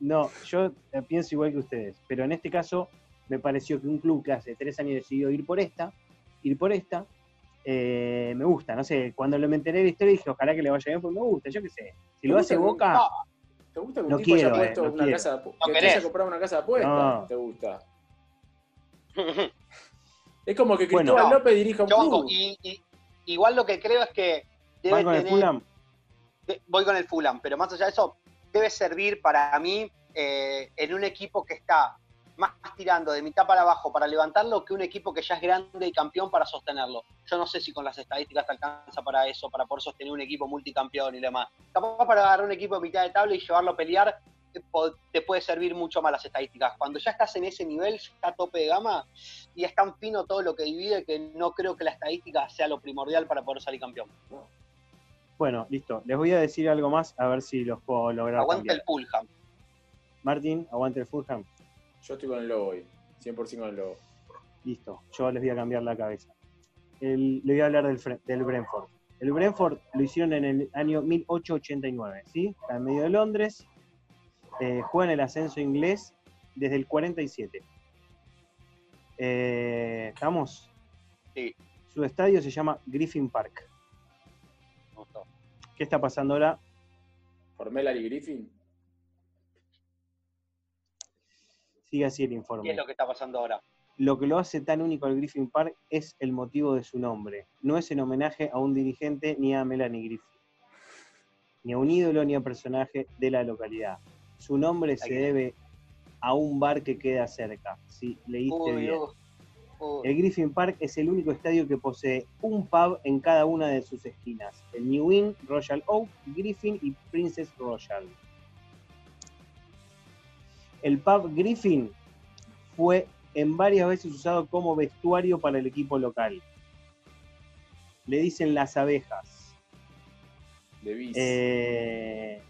No, yo eh, pienso igual que ustedes, pero en este caso me pareció que un club que hace tres años decidió ir por esta, ir por esta, eh, me gusta, no sé, cuando lo me enteré de la historia dije, ojalá que le vaya bien, pues me gusta, yo qué sé. Si lo ¿Te hace? Boca, No, ¿Te gusta que un No tipo haya quiero, eh, puesto no una quiero. casa de apu- No que haya comprado una casa de apuestas? No. ¿Te gusta? [LAUGHS] Es como que. Cristóbal López dirija un yo club. Y, y- igual lo que creo es que debe van con el Fulham, de- voy con el Fulham, pero más allá de eso, debe servir para mí eh, en un equipo que está más tirando de mitad para abajo para levantarlo que un equipo que ya es grande y campeón para sostenerlo. Yo no sé si con las estadísticas te alcanza para eso, para poder sostener un equipo multicampeón y demás. Capaz para agarrar un equipo de mitad de tabla y llevarlo a pelear, te puede servir mucho más las estadísticas. Cuando ya estás en ese nivel, ya está a tope de gama y es tan fino todo lo que divide que no creo que la estadística sea lo primordial para poder salir campeón. bueno, listo, les voy a decir algo más, a ver si los puedo lograr Aguanta el Fulham. Martín, aguante el Fulham, Yo estoy con el lobo hoy. 100% con el lobo. listo, yo les voy a cambiar la cabeza. El- le voy a hablar del, Brentford. El Brentford lo hicieron en el año 1889, ¿sí? Está en medio de Londres, eh, juega en el ascenso inglés desde el 47. Eh, ¿Estamos? Sí. Su estadio se llama Griffin Park. ¿Qué está pasando ahora? Formela y Griffin. Así el ¿Qué informe. es lo que está pasando ahora? Lo que lo hace tan único al Griffin Park es el motivo de su nombre. No es en homenaje a un dirigente ni a Melanie Griffin, ni a un ídolo ni a personaje de la localidad. Su nombre se debe a un bar que queda cerca. Si leíste Uy, bien. uy. El Griffin Park es el único estadio que posee un pub en cada una de sus esquinas. El New Inn, Royal Oak, Griffin y Princess Royal. El pub Griffin fue en varias veces usado como vestuario para el equipo local. Le dicen las abejas. De Bis. Eh,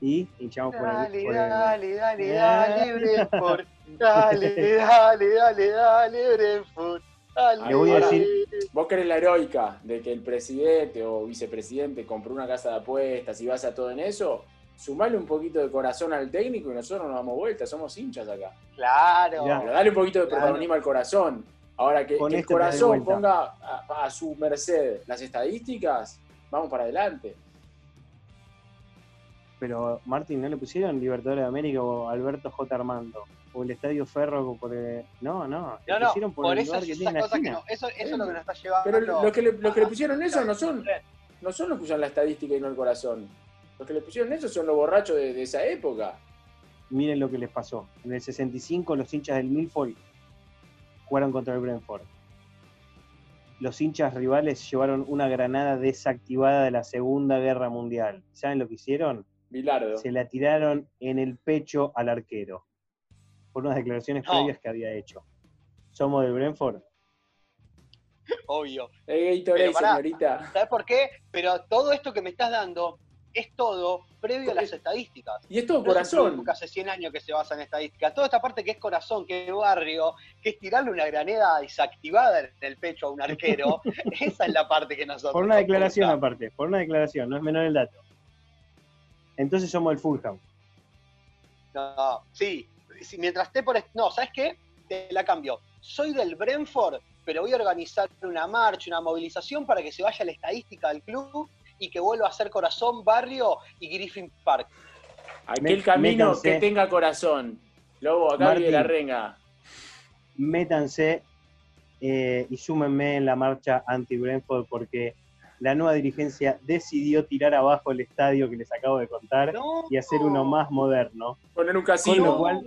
y hinchamos por el, Dale, por el- dale, dale, Eh. dale, Brentford. Dale, dale, dale, dale, Brentford. Dale. Le voy a decir- Vos querés la heroica de que el presidente o vicepresidente compró una casa de apuestas y vas a todo en eso. Sumale un poquito de corazón al técnico y nosotros nos damos vuelta, somos hinchas acá. Claro. Pero dale un poquito de Claro. protagonismo al corazón. Ahora que, Con que el esto te doy corazón ponga a, a su merced las estadísticas, vamos para adelante. pero Martín, ¿no le pusieron Libertadores de América o Alberto J. Armando? O el Estadio Ferro por el... No, no, No, no, pusieron por, por el eso es que tiene que no. Eso, eso es lo que nos está llevando. Pero los que le, los que le pusieron eso no son, no son los que usan la estadística y no el corazón. Los que le pusieron eso son los borrachos de, de esa época. Miren lo que les pasó. En el 65 los hinchas del Milford jugaron contra el Brentford. Los hinchas rivales llevaron una granada desactivada de la Segunda Guerra Mundial. ¿Saben lo que hicieron? Bilardo. Se la tiraron en el pecho al arquero. Por unas declaraciones No. previas que había hecho. ¿Somos del Brentford? Obvio. Eh, Gatorade, Pero pará. señorita. ¿Sabes por qué? Pero todo esto que me estás dando es todo previo a las estadísticas. Y es todo No es corazón. que hace 100 años que se basa en estadísticas. Toda esta parte que es corazón, que es barrio, que es tirarle una granada desactivada en el pecho a un arquero, [LAUGHS] esa es la parte que nosotros. Por una declaración gusta. aparte, por una declaración, no es menor el dato. Entonces somos el Fulham. No, sí. Si mientras esté por. No, ¿sabes qué? Te la cambio. Soy del Brentford, pero voy a organizar una marcha, una movilización para que se vaya la estadística del club y que vuelva a ser Corazón, Barrio y Griffin Park. Aquel Me- camino métanse. que tenga corazón. Lobo, acá Martín. vive la renga. métanse eh, y súmenme en la marcha anti-Brentford porque la nueva dirigencia decidió tirar abajo el estadio que les acabo de contar No. y hacer uno más moderno. Poner un Con lo casino. cual,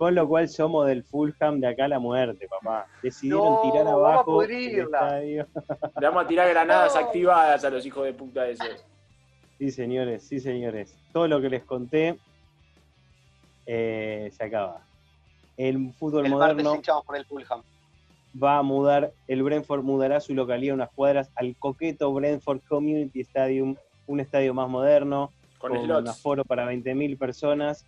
con lo cual somos del Fulham de acá a la muerte, papá. Decidieron No, tirar vamos a abajo el pudrirla. estadio. Le vamos a tirar granadas No. activadas a los hijos de puta esos. Sí, señores, sí, señores. Todo lo que les conté eh, se acaba. El fútbol El moderno por el Fulham. va a mudar, el Brentford mudará su localidad unas cuadras al coqueto Brentford Community Stadium, un estadio más moderno, Con con un aforo para 20.000 personas,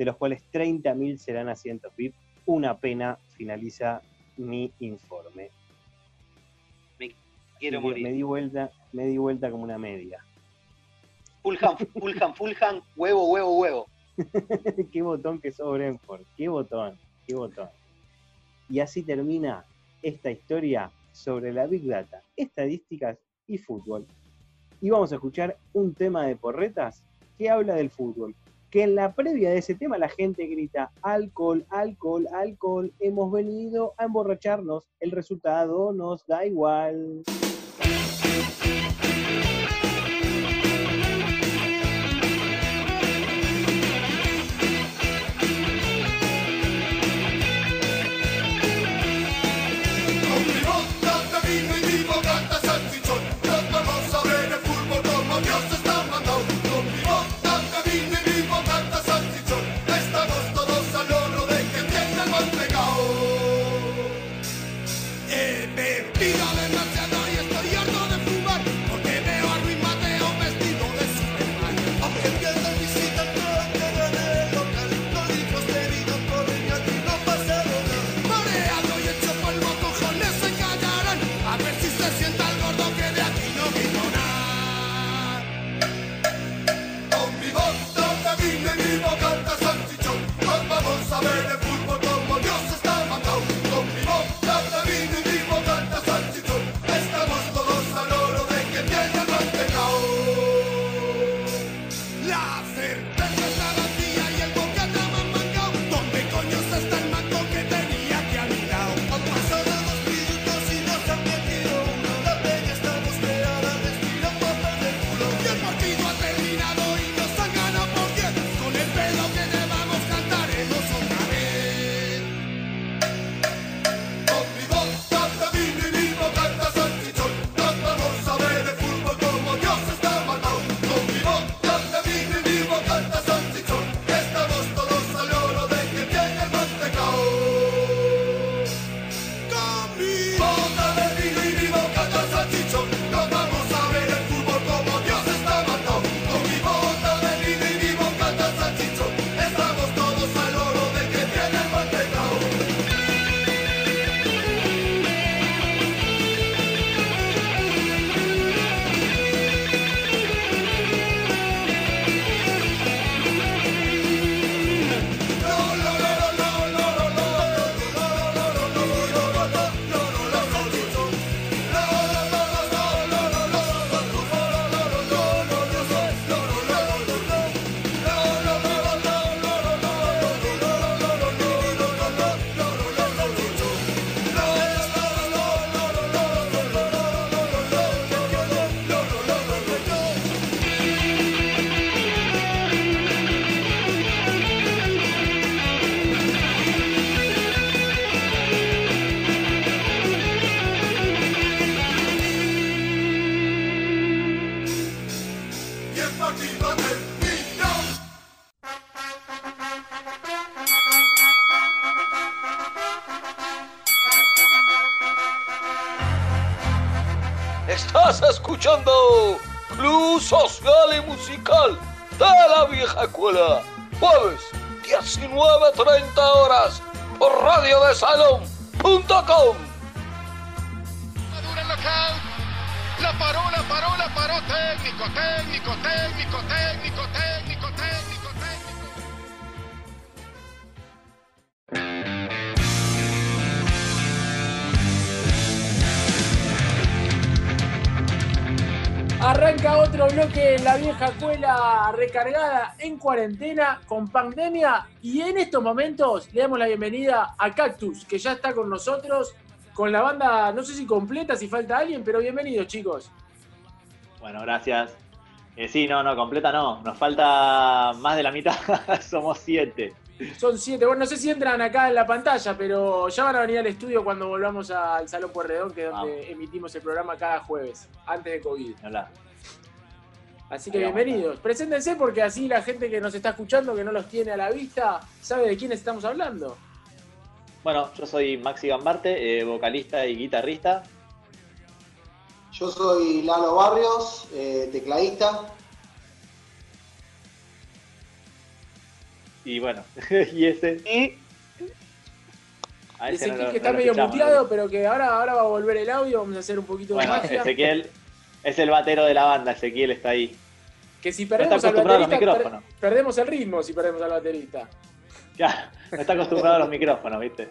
de los cuales 30.000 serán asientos VIP. Una pena, finaliza mi informe. Quiero me, morir. me di vuelta, me di vuelta como una media. Fulham, Fulham, Fulham, huevo, huevo, huevo. [LAUGHS] qué botón que sos Brentford, qué botón, qué botón. Y así termina esta historia sobre la Big Data, estadísticas y fútbol. Y vamos a escuchar un tema de porretas que habla del fútbol. Que en la previa de ese tema la gente grita alcohol, alcohol, alcohol, hemos venido a emborracharnos, el resultado nos da igual. Estás escuchando Club Social y Musical de la Vieja Escuela. Jueves, 19.30 horas por radiodesalón.com. Técnico, técnico, técnico, técnico, técnico, técnico, técnico. Arranca otro bloque en la vieja escuela recargada en cuarentena con pandemia y en estos momentos le damos la bienvenida a Cactus que ya está con nosotros con la banda, no sé si completa, si falta alguien, pero bienvenidos chicos. Bueno, gracias. Eh, sí, no, no, completa no. Nos falta más de la mitad. [LAUGHS] Somos siete. Son siete, bueno, no sé si entran acá en la pantalla, pero ya van a venir al estudio cuando volvamos al Salón Puerredón, que es donde emitimos el programa cada jueves, antes de COVID. Hola. Así que Ahí vamos. bienvenidos. Preséntense porque así la gente que nos está escuchando, que no los tiene a la vista, sabe de quiénes estamos hablando. Bueno, yo soy Maxi Gambarte, eh, vocalista y guitarrista. Yo soy Lalo Barrios, eh, tecladista. Y bueno, [LAUGHS] y ese. A ese Ezequiel no lo- que está medio muteado, pero que ahora, ahora va a volver el audio, vamos a hacer un poquito Bueno, de magia. Ezequiel es el batero de la banda, Ezequiel está ahí. Que si No perdemos al acostumbrado a los baterista, per- perdemos el ritmo si perdemos al baterista. Ya, no está acostumbrado a los micrófonos, ¿viste?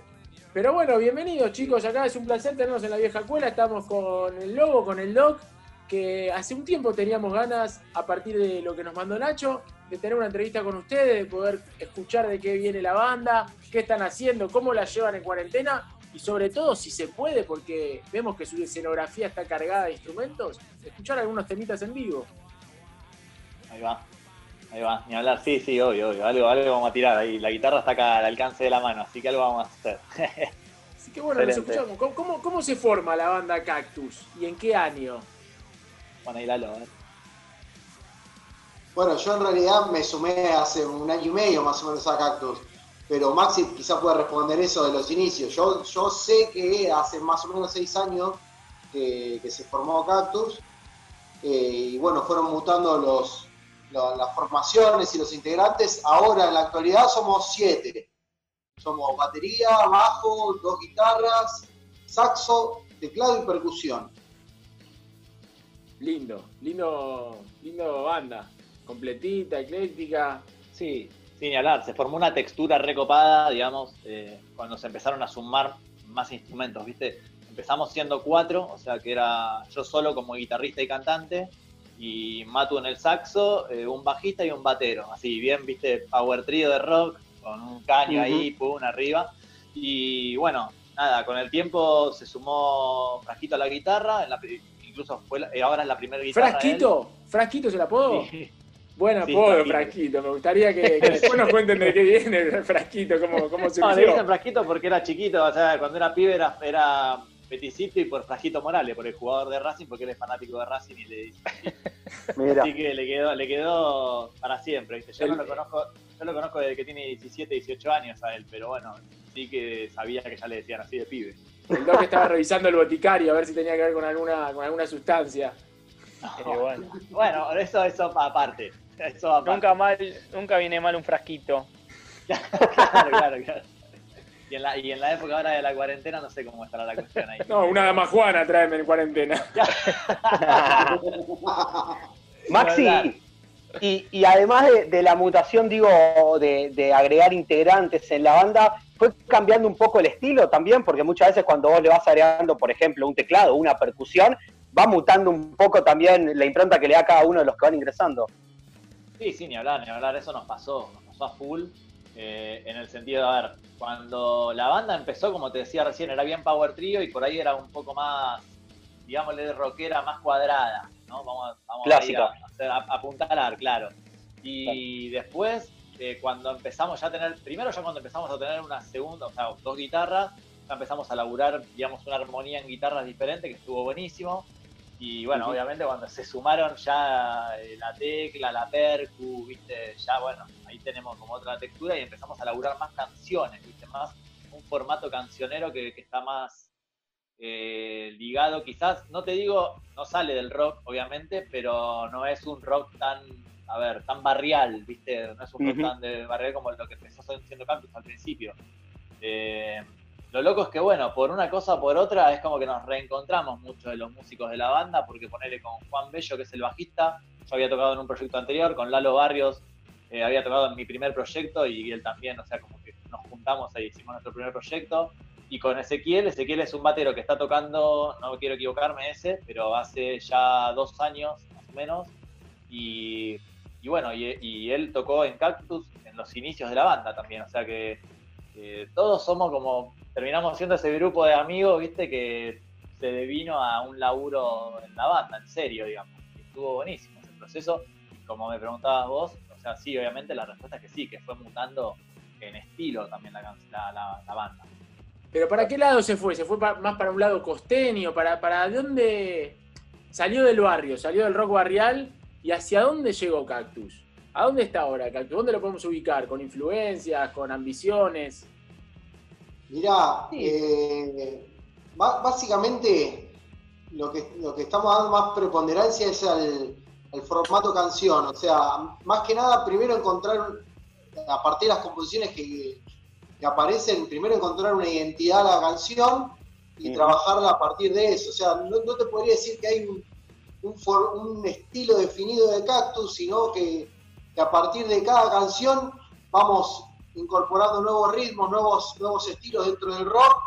Pero bueno, bienvenidos chicos, acá es un placer tenernos en la vieja escuela, estamos con el Lobo, con el Doc, que hace un tiempo teníamos ganas, a partir de lo que nos mandó Nacho, de tener una entrevista con ustedes, de poder escuchar de qué viene la banda, qué están haciendo, cómo la llevan en cuarentena y sobre todo si se puede, porque vemos que su escenografía está cargada de instrumentos, escuchar algunos temitas en vivo. Ahí va. Ahí va, ni hablar. Sí, sí, obvio, obvio. Algo, algo vamos a tirar ahí. La guitarra está acá al alcance de la mano, así que algo vamos a hacer. [LAUGHS] Así que bueno, nos escuchamos. ¿Cómo, cómo, cómo se forma la banda Cactus y en qué año? Bueno, ahí Lalo, ¿eh? Bueno, yo en realidad me sumé hace un año y medio más o menos a Cactus, pero Maxi quizá puede responder eso de los inicios. Yo, yo sé que hace más o menos seis años que, que se formó Cactus, eh, y bueno, fueron mutando los, la- las formaciones y los integrantes. Ahora en la actualidad somos siete. Somos batería, bajo, dos guitarras, saxo, teclado y percusión. Lindo, lindo, lindo banda. Completita, ecléctica. Sí, sin hablar. Se formó una textura recopada, digamos, eh, cuando se empezaron a sumar más instrumentos, ¿viste? Empezamos siendo cuatro, o sea que era yo solo como guitarrista y cantante, y Matu en el saxo, eh, un bajista y un batero. Así, bien, ¿viste? Power trio de rock, con un caño ahí, pum, arriba. Y bueno, nada, con el tiempo se sumó Frasquito a la guitarra, en la incluso fue la- eh, ahora es la primera guitarra. ¿Frasquito? ¿Frasquito es el apodo? Sí. Buen apodo, Frasquito. Frasquito. Me gustaría que, que [LAUGHS] después nos cuenten de qué viene el Frasquito, cómo, cómo No, le dicen frasquito porque era chiquito, o sea, cuando era pibe era, era peticito y por frasquito Morales, por el jugador de Racing, porque él es fanático de Racing y le dice. [LAUGHS] Mira. Así que le quedó, le quedó para siempre, ¿viste? Yo no lo conozco, yo lo conozco desde que tiene 17, 18 años a él, pero bueno, sí que sabía que ya le decían así de pibe. El Doc estaba revisando el boticario a ver si tenía que ver con alguna, con alguna sustancia. bueno. Bueno, eso, eso aparte. Eso aparte. Nunca mal, nunca viene mal un frasquito. [LAUGHS] Claro, claro, claro. Y en, la, y en la época ahora de la cuarentena no sé cómo estará la cuestión ahí. No, una dama Juana tráeme en cuarentena. [LAUGHS] Maxi, y, y además de, de la mutación, digo, de, de agregar integrantes en la banda, ¿fue cambiando un poco el estilo también? Porque muchas veces cuando vos le vas agregando, por ejemplo, un teclado o una percusión, va mutando un poco también la impronta que le da a cada uno de los que van ingresando. Sí, sí, ni hablar, ni hablar, eso nos pasó, nos pasó a full, eh, en el sentido de, a ver, cuando la banda empezó, como te decía recién, era bien power trio y por ahí era un poco más, digámosle, de rockera, más cuadrada, ¿no? Vamos, a- vamos Clásica. a, a- a apuntalar, claro. Y después, eh, cuando empezamos ya a tener, primero ya cuando empezamos a tener una segunda, o sea, dos guitarras, ya empezamos a laburar, digamos, una armonía en guitarras diferente, que estuvo buenísimo. Y bueno, obviamente cuando se sumaron ya eh, la tecla, la percu, viste, ya bueno, ahí tenemos como otra textura y empezamos a laburar más canciones, viste, más un formato cancionero que, que está más, eh, ligado quizás, no te digo, no sale del rock, obviamente, pero no es un rock tan, a ver, tan barrial, ¿viste? No es un rock tan de barrial como lo que empezó siendo Cactus al principio. Eh, lo loco es que, bueno, por una cosa o por otra, es como que nos reencontramos muchos de los músicos de la banda, porque ponerle con Juan Bello, que es el bajista, yo había tocado en un proyecto anterior, con Lalo Barrios, eh, había tocado en mi primer proyecto y él también, o sea, como que nos juntamos ahí, hicimos nuestro primer proyecto. Y con Ezequiel, Ezequiel es un batero que está tocando, no quiero equivocarme ese, pero hace ya dos años más o menos. Y, y bueno, y, y él tocó en Cactus en los inicios de la banda también, o sea que eh, todos somos como, terminamos siendo ese grupo de amigos, viste, que se devino a un laburo en la banda, en serio, digamos. Estuvo buenísimo ese proceso. Y como me preguntabas vos, o sea, sí, obviamente la respuesta es que sí, que fue mutando en estilo también la, can- la, la- la banda. Pero ¿para qué lado se fue? ¿Se fue pa- más para un lado costeño? ¿Para, ¿Para dónde salió del barrio? ¿Salió del rock barrial? ¿Y hacia dónde llegó Cactus? ¿A dónde está ahora Cactus? ¿Dónde lo podemos ubicar? ¿Con influencias? ¿Con ambiciones? Mirá, eh, básicamente lo que, lo que estamos dando más preponderancia es al, al formato canción. O sea, más que nada, primero encontrar, a partir de las composiciones que, que aparecen, primero encontrar una identidad a la canción y trabajarla a partir de eso. O sea, no, no te podría decir que hay un, un for- un estilo definido de cactus, sino que, que a partir de cada canción vamos incorporando nuevos ritmos, nuevos, nuevos estilos dentro del rock.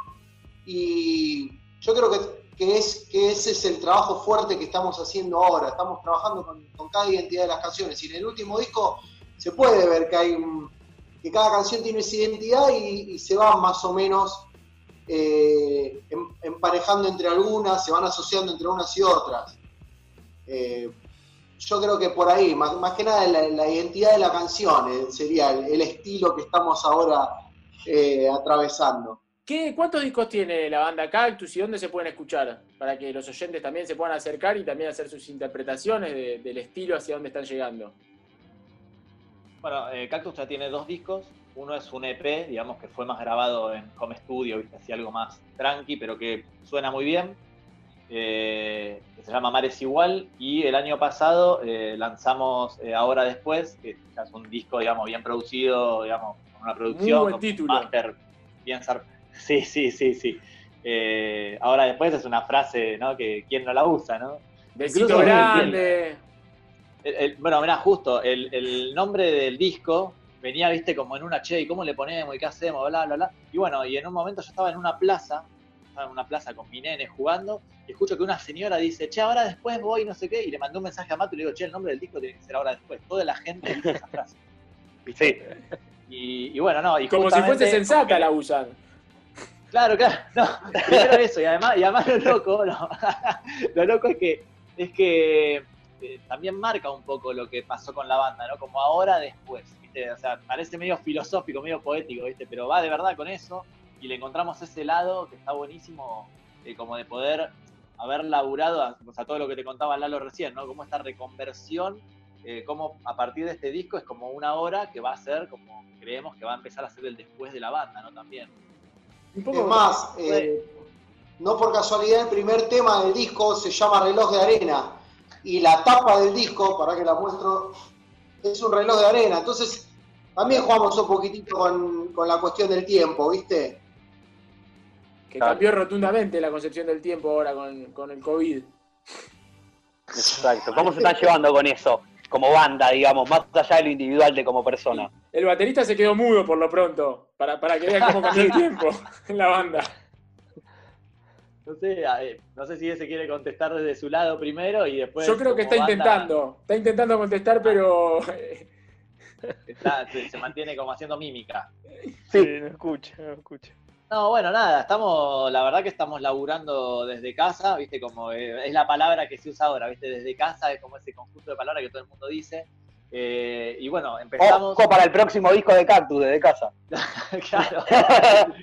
Y yo creo que, que es, que ese es el trabajo fuerte que estamos haciendo ahora. Estamos trabajando con, cada identidad de las canciones. Y en el último disco se puede ver que hay un- que cada canción tiene esa identidad y, se van más o menos eh, em- emparejando entre algunas, se van asociando entre unas y otras. Eh, yo creo que por ahí, más, que nada la, identidad de la canción eh, sería el, estilo que estamos ahora atravesando. ¿Qué, ¿Cuántos discos tiene la banda Cactus y dónde se pueden escuchar? Para que los oyentes también se puedan acercar y también hacer sus interpretaciones de- del estilo hacia dónde están llegando. Bueno, eh, Cactus ya tiene dos discos. Uno es un EP, digamos que fue más grabado en home studio, ¿viste? así algo más tranqui, pero que suena muy bien. eh, que se llama Mares Igual. Y el año pasado eh, lanzamos Ahora Después, que es un disco, digamos, bien producido, digamos, con una producción, buen con título. master bien zar- Sí, sí, sí, sí. Eh, ahora Después es una frase, ¿no? Que quién no la usa, ¿no? Besito grande. el- el- bueno, mirá, justo, el, el nombre del disco venía, viste, como en una che, ¿y cómo le ponemos? ¿Y qué hacemos? Bla, bla, bla. Y bueno, y en un momento yo estaba en una plaza, estaba en una plaza con mi nene jugando, y escucho que una señora dice, che, ahora después voy, no sé qué, y le mandó un mensaje a Mato y le digo, che, el nombre del disco tiene que ser ahora después. Toda la gente dice esa [LAUGHS] frase. ¿viste? Y, y bueno, no, y Como si fuese sensata la usan. Claro, claro, [LAUGHS] no, primero eso, y además, y además lo loco, no, [LAUGHS] lo loco es que, es que eh, también marca un poco lo que pasó con la banda, ¿no? Como ahora después, ¿viste? O sea, parece medio filosófico, medio poético, ¿viste? Pero va de verdad con eso, y le encontramos ese lado que está buenísimo, eh, como de poder haber laburado, a- o sea, todo lo que te contaba Lalo recién, ¿no? Como esta reconversión, eh, como a partir de este disco es como una hora que va a ser, como creemos que va a empezar a ser el después de la banda, ¿no? También. Es más, eh, no por casualidad el primer tema del disco se llama Reloj de Arena y la tapa del disco, para que la muestro, es un reloj de arena. Entonces, también jugamos un poquitito con, con la cuestión del tiempo, ¿viste? Que cambió rotundamente la concepción del tiempo ahora con, con el COVID. Exacto. ¿Cómo se están llevando con eso? Como banda, digamos, más allá de lo individual de como persona. El baterista se quedó mudo por lo pronto, para, para que vean cómo cambió el [LAUGHS] tiempo en la banda. No sé, no sé si ese quiere contestar desde su lado primero y después. Yo creo que está banda, intentando, está intentando contestar, pero [LAUGHS] está- se, se mantiene como haciendo mímica. Sí, no escucha, no escucha. No, bueno, nada, estamos, la verdad que estamos laburando desde casa, viste, como eh, es la palabra que se usa ahora, viste, desde casa es como ese conjunto de palabras que todo el mundo dice. Eh, y bueno, empezamos. Ojo para el próximo disco de Cactus desde casa. [LAUGHS] claro. [LAUGHS]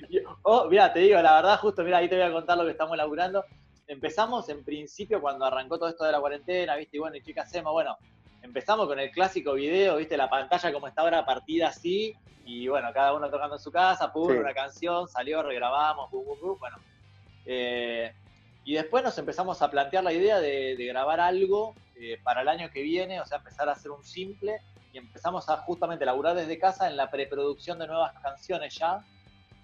Oh, mira, te digo, la verdad, justo, mira, ahí te voy a contar lo que estamos laburando. Empezamos en principio cuando arrancó todo esto de la cuarentena, ¿viste? Y bueno, ¿y qué hacemos? Bueno, empezamos con el clásico video, ¿viste? La pantalla como está ahora partida así, y bueno, cada uno tocando en su casa, pum, Sí. una canción, salió, regrabamos, pum, pum, pum, bueno. Eh, y después nos empezamos a plantear la idea de, de grabar algo eh, para el año que viene, o sea, empezar a hacer un simple y empezamos a justamente laburar desde casa en la preproducción de nuevas canciones ya.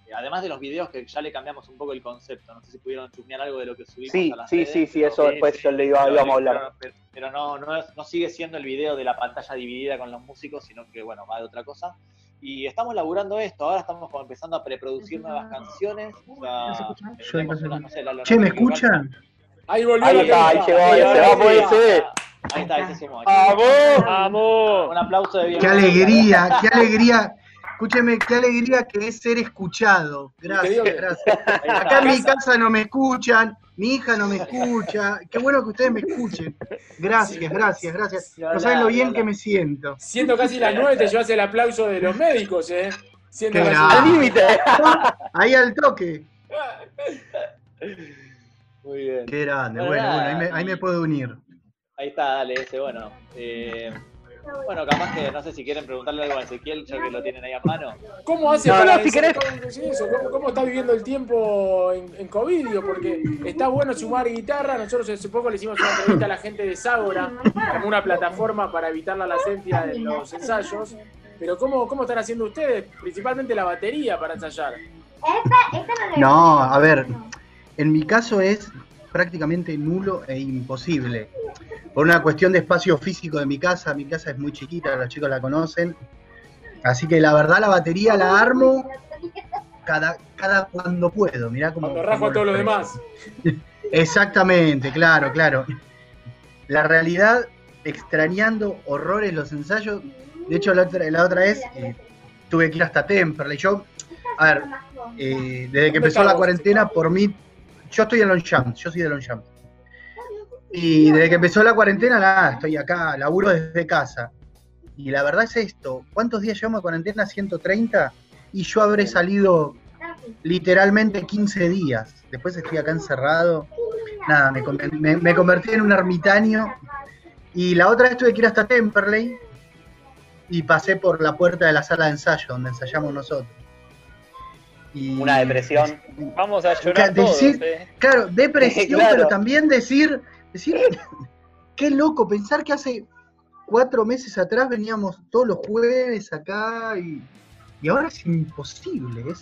Eh, Además de los videos que ya le cambiamos un poco el concepto, no sé si pudieron chusmear algo de lo que subimos Sí, a las sí, redes, sí, sí, eso después yo le iba, pero- a hablar. pero, pero no, no, es- no sigue siendo el video de la pantalla dividida con los músicos, sino que bueno, va de otra cosa. Y estamos laburando esto, ahora estamos como empezando a preproducir nuevas canciones. O sea, eh, tenemos una- no sé, la- la- Che, ¿me escuchan? Ahí volvió Ahí está, ahí llegó, ahí se va, puede ser. Ahí está, ahí se sumó. ¡Vamos! ¡Vamos! Un aplauso de Qué bienvenida. alegría, qué alegría. Escúcheme, qué alegría que es ser escuchado. Gracias, que- gracias. Acá en mi casa no me escuchan, mi hija no me escucha. Qué bueno que ustedes me escuchen. Gracias, gracias, gracias. No saben lo bien que me siento. Siendo casi las nueve te llevas el aplauso de los médicos, ¿eh? Siendo Qué casi-. Al límite. Ahí al toque. Muy bien. Qué grande. Bueno, Bueno, nada, bueno, ahí me, ahí me puedo unir. Ahí está, dale, ese, bueno. Eh, bueno, capaz que no sé si quieren preguntarle algo a Ezequiel, ya que lo tienen ahí a mano. ¿Cómo hace No, para no, si decir- querés- cómo- decir eso? ¿Cómo, cómo está viviendo el tiempo en, en COVID? digo? Porque está bueno sumar guitarra. Nosotros hace poco le hicimos una entrevista a la gente de Ságora como una plataforma para evitar la lacencia en los ensayos. Pero ¿cómo, ¿cómo están haciendo ustedes? Principalmente la batería para ensayar. No, a ver, en mi caso es prácticamente nulo e imposible. Por una cuestión de espacio físico de mi casa, mi casa es muy chiquita, los chicos la conocen. Así que la verdad la batería la armo cada, cada cuando puedo. Mirá cómo, Cuando rajo a todos los lo demás. [LAUGHS] Exactamente, claro, claro. La realidad, extrañando horrores los ensayos. De hecho, la otra, la otra vez eh, tuve que ir hasta Temperley. Yo, a ver, eh, desde que empezó la cuarentena, por mí, yo estoy en Longchamp, yo soy de Longchamp. Y desde que empezó la cuarentena, nada, estoy acá, laburo desde casa. Y la verdad es esto, ¿cuántos días llevamos de cuarentena? 130. Y yo habré salido literalmente 15 días. Después estoy acá encerrado. Nada, me, me convertí en un ermitaño. Y la otra vez tuve que ir hasta Temperley y pasé por la puerta de la sala de ensayo donde ensayamos nosotros. Y- Una depresión. Vamos a llorar todos, decir- ¿eh? Claro, [LAUGHS] depresión, Claro. pero también decir, decir, [LAUGHS] qué loco, pensar que hace cuatro meses atrás veníamos todos los jueves acá y, y ahora es imposible, es,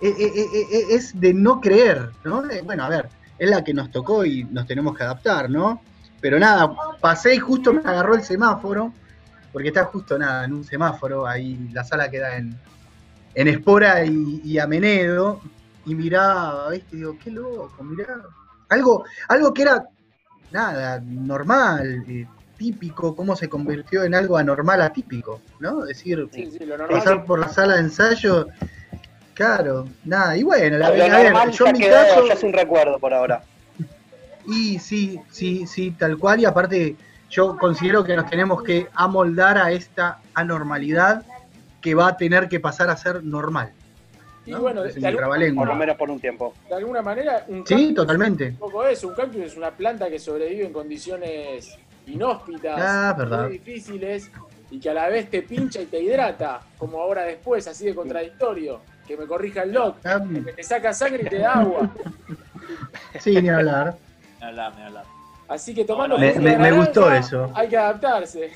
eh, eh, eh, es de no creer, ¿no? Bueno, a ver, es la que nos tocó y nos tenemos que adaptar, ¿no? Pero nada, pasé y justo me agarró el semáforo, porque está justo nada, en un semáforo, ahí la sala queda en, en Espora y, y Amenedo, y miraba, ¿viste? Digo, qué loco, mirá. Algo, algo que era, nada, normal, eh, típico, cómo se convirtió en algo anormal atípico, ¿no? Decir, Sí, sí, lo normal. pasar por la sala de ensayo, claro, nada, y bueno, la, Lo a ver, yo en mi quedó, caso, ya es un recuerdo por ahora. y sí, sí, sí, tal cual, y aparte yo considero que nos tenemos que amoldar a esta anormalidad que va a tener que pasar a ser normal. Y ¿no? bueno, de, mi algún-. Por lo menos por un tiempo. de alguna manera, un Sí, totalmente. es un poco eso. Un cactus es una planta que sobrevive en condiciones inhóspitas, Ah, muy difíciles, y que a la vez te pincha y te hidrata, como ahora después, así de contradictorio. Que me corrija el lock, Ah, que te saca sangre y te da agua. Sí, ni hablar. Así que tomando Me- me- de me gustó eso. Hay que adaptarse.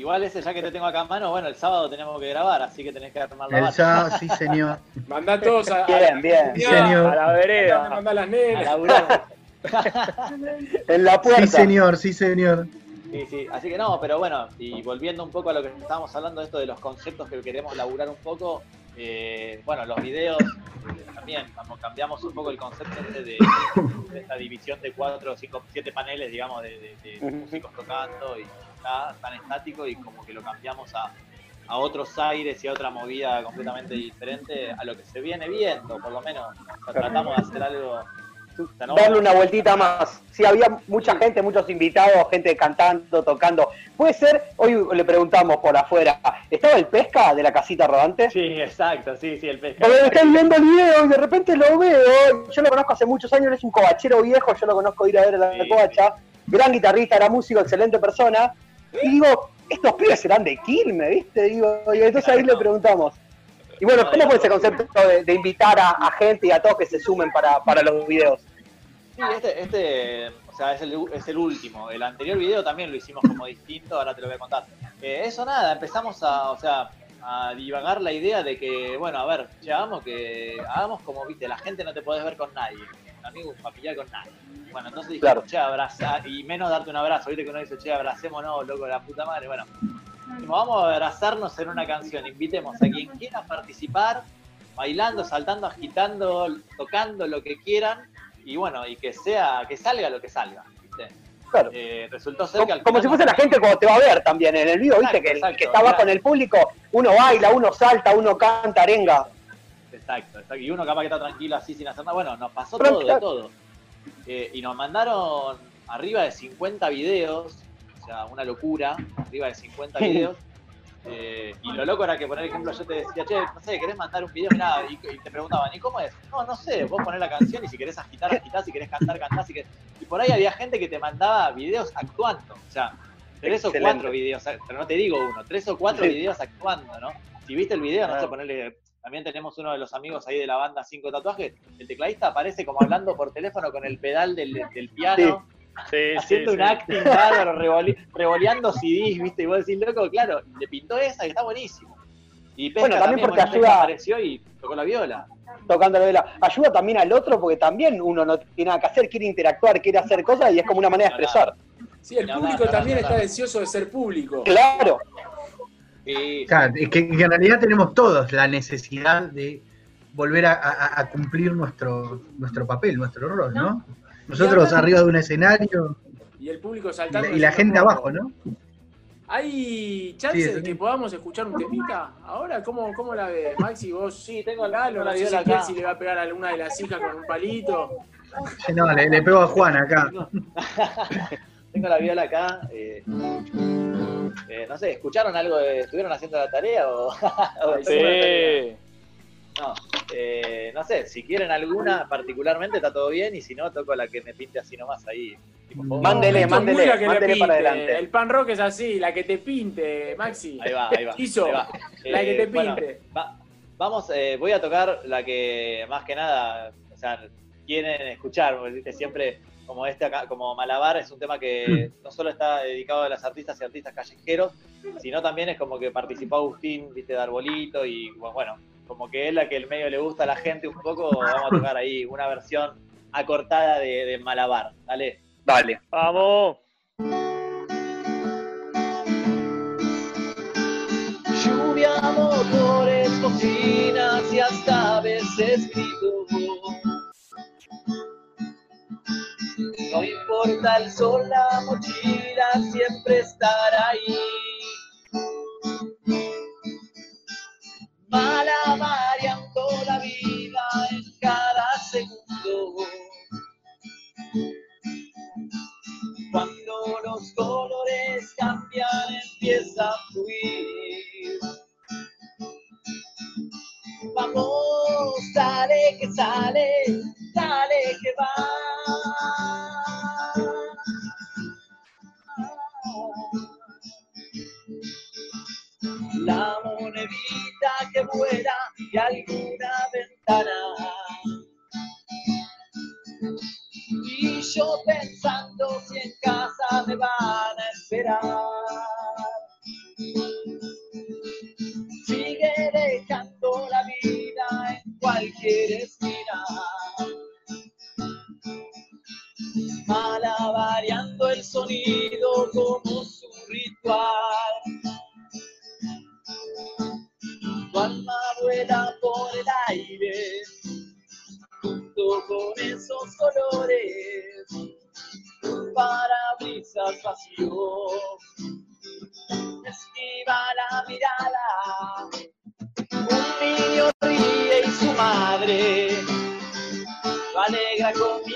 Igual ese, ya que te tengo acá a mano, bueno, el sábado tenemos que grabar, así que tenés que armar la El sábado, sí, señor. Mandá todos a, a- Bien, bien. Sí, señor. A la vereda. Mandá a las A nenas. laburar. [LAUGHS] En la puerta. Sí, señor, sí, señor. Sí, sí, así que no, pero bueno, y volviendo un poco a lo que estábamos hablando, esto de los conceptos que queremos laburar un poco, eh, bueno, los videos eh, también, como cambiamos un poco el concepto este de, de esta división de cuatro, cinco, siete paneles, digamos, de, de- de Ujú. músicos tocando y está tan estático y como que lo cambiamos a, a otros aires y a otra movida completamente diferente a lo que se viene viendo, por lo menos. O sea, tratamos de hacer algo... no- Darle una vueltita más. Sí, había mucha gente, muchos invitados, gente cantando, tocando. Puede ser, hoy le preguntamos por afuera, ¿estaba el pesca de la casita rodante? Sí, exacto, sí, sí, el pescado. Porque estoy viendo el video y de repente lo veo. Yo lo conozco hace muchos años, es un cobachero viejo, yo lo conozco ir a ver a la Sí, covacha. Gran guitarrista, era músico, excelente persona. Y digo, estos pibes serán de Quilme, ¿viste? Digo, y entonces ahí le preguntamos. Y bueno, ¿cómo fue ese concepto de, invitar a, gente y a todos que se sumen para, para los videos? Sí, este, este o sea, es el, es el último. El anterior video también lo hicimos como distinto, ahora te lo voy a contar. Eh, eso nada, empezamos a, o sea, a divagar la idea de que, bueno, a ver, che, hagamos que, hagamos como, viste, la gente no te podés ver con nadie, amigo, familiar con nadie. Bueno, entonces dijimos, Claro. che, abraza, y menos darte un abrazo, viste que uno dice, che, abracémonos, loco, la puta madre, bueno. Dijimos, vamos a abrazarnos en una canción, invitemos a quien quiera participar, bailando, saltando, agitando, tocando lo que quieran, y bueno, y que sea, que salga lo que salga, ¿viste? Claro. Eh, resultó ser que al Como si fuese la gente cuando te va a ver también en el video, viste, que, exacto, que está abajo en el público, uno baila, uno salta, uno canta arenga. Exacto, exacto. Y uno capaz que está tranquilo así sin hacer nada. Bueno, nos pasó Pero, todo, de todo. Eh, y nos mandaron arriba de 50 videos, o sea, una locura, arriba de 50 [LAUGHS] videos. Eh, y lo loco era que, por ejemplo, yo te decía, che, no sé, ¿querés mandar un video? Mirá, y, y te preguntaban, ¿y cómo es? No, no sé, vos ponés la canción y si querés agitar, agitás, si querés cantar, cantás. Y, que... y por ahí había gente que te mandaba videos actuando. O sea, tres o cuatro videos, pero no te digo uno, tres o cuatro Sí. videos actuando, ¿no? Si viste el video, no sé, ponerle. También tenemos uno de los amigos ahí de la banda Cinco Tatuajes. El tecladista aparece como hablando por teléfono con el pedal del, del piano, Sí, sí, haciendo un sí. acting bárbaro, revoli- revoleando CDs, ¿viste? Y vos decís, loco, claro, le pintó esa y está buenísimo. Y Pesca Bueno, también porque bueno, ayuda- apareció y tocó la viola. tocando la vela. Ayuda también al otro porque también uno no tiene nada que hacer, quiere interactuar, quiere hacer cosas y es como una manera de expresar. Sí, el público también está deseoso de ser público. Claro. Claro, es que, que en realidad tenemos todos la necesidad de volver a, a- a cumplir nuestro, nuestro papel, nuestro rol, ¿no? Nosotros arriba de un escenario Y el público y saltando. la, y la gente abajo, ¿no? ¿Hay chance Sí, de sí. que podamos escuchar un temita ahora? ¿Cómo, cómo la ves, Maxi? Vos sí, tengo, Galo, tengo no sé si acá. si le va a pegar a alguna de las hijas con un palito. No, le, le pego a Juan acá. [LAUGHS] Tengo la viola acá. eh, eh, no sé, ¿escucharon algo? De, ¿Estuvieron haciendo la tarea o.? [LAUGHS] o Sí. No, eh, no sé, si quieren alguna particularmente está todo bien y si no, toco la que me pinte así nomás ahí. tipo, pum. Mándele, mándele, mándele para adelante. El pan rock es así, la que te pinte, Maxi. Ahí va, ahí va. Hizo. ahí va. La que Eh, te bueno, pinte. va- vamos, eh, voy a tocar la que más que nada, o sea, quieren escuchar, porque siempre como este acá, como Malabar es un tema que no solo está dedicado a las artistas y artistas callejeros, sino también es como que participó Agustín, viste, de Arbolito, y bueno, como que es la que el medio le gusta a la gente un poco, vamos a tocar ahí una versión acortada de, de Malabar, ¿dale? Dale. Vamos. Lluvia, motores, cocinas y hasta a veces gritos. No importa el sol, la mochila siempre estará ahí. Malavariando la vida en cada segundo. Cuando los colores cambian, empieza a fluir. Vamos, dale que sale, dale que va. La monedita que vuela y alguna ventana. Y yo pensando si en casa me van a esperar. Sigue dejando la vida en cualquier esquina. Malavariando el sonido como su ritual. Vuela por el aire junto con esos colores, parabrisas vacíos, esquiva la mirada, un niño ríe y su madre lo alegra con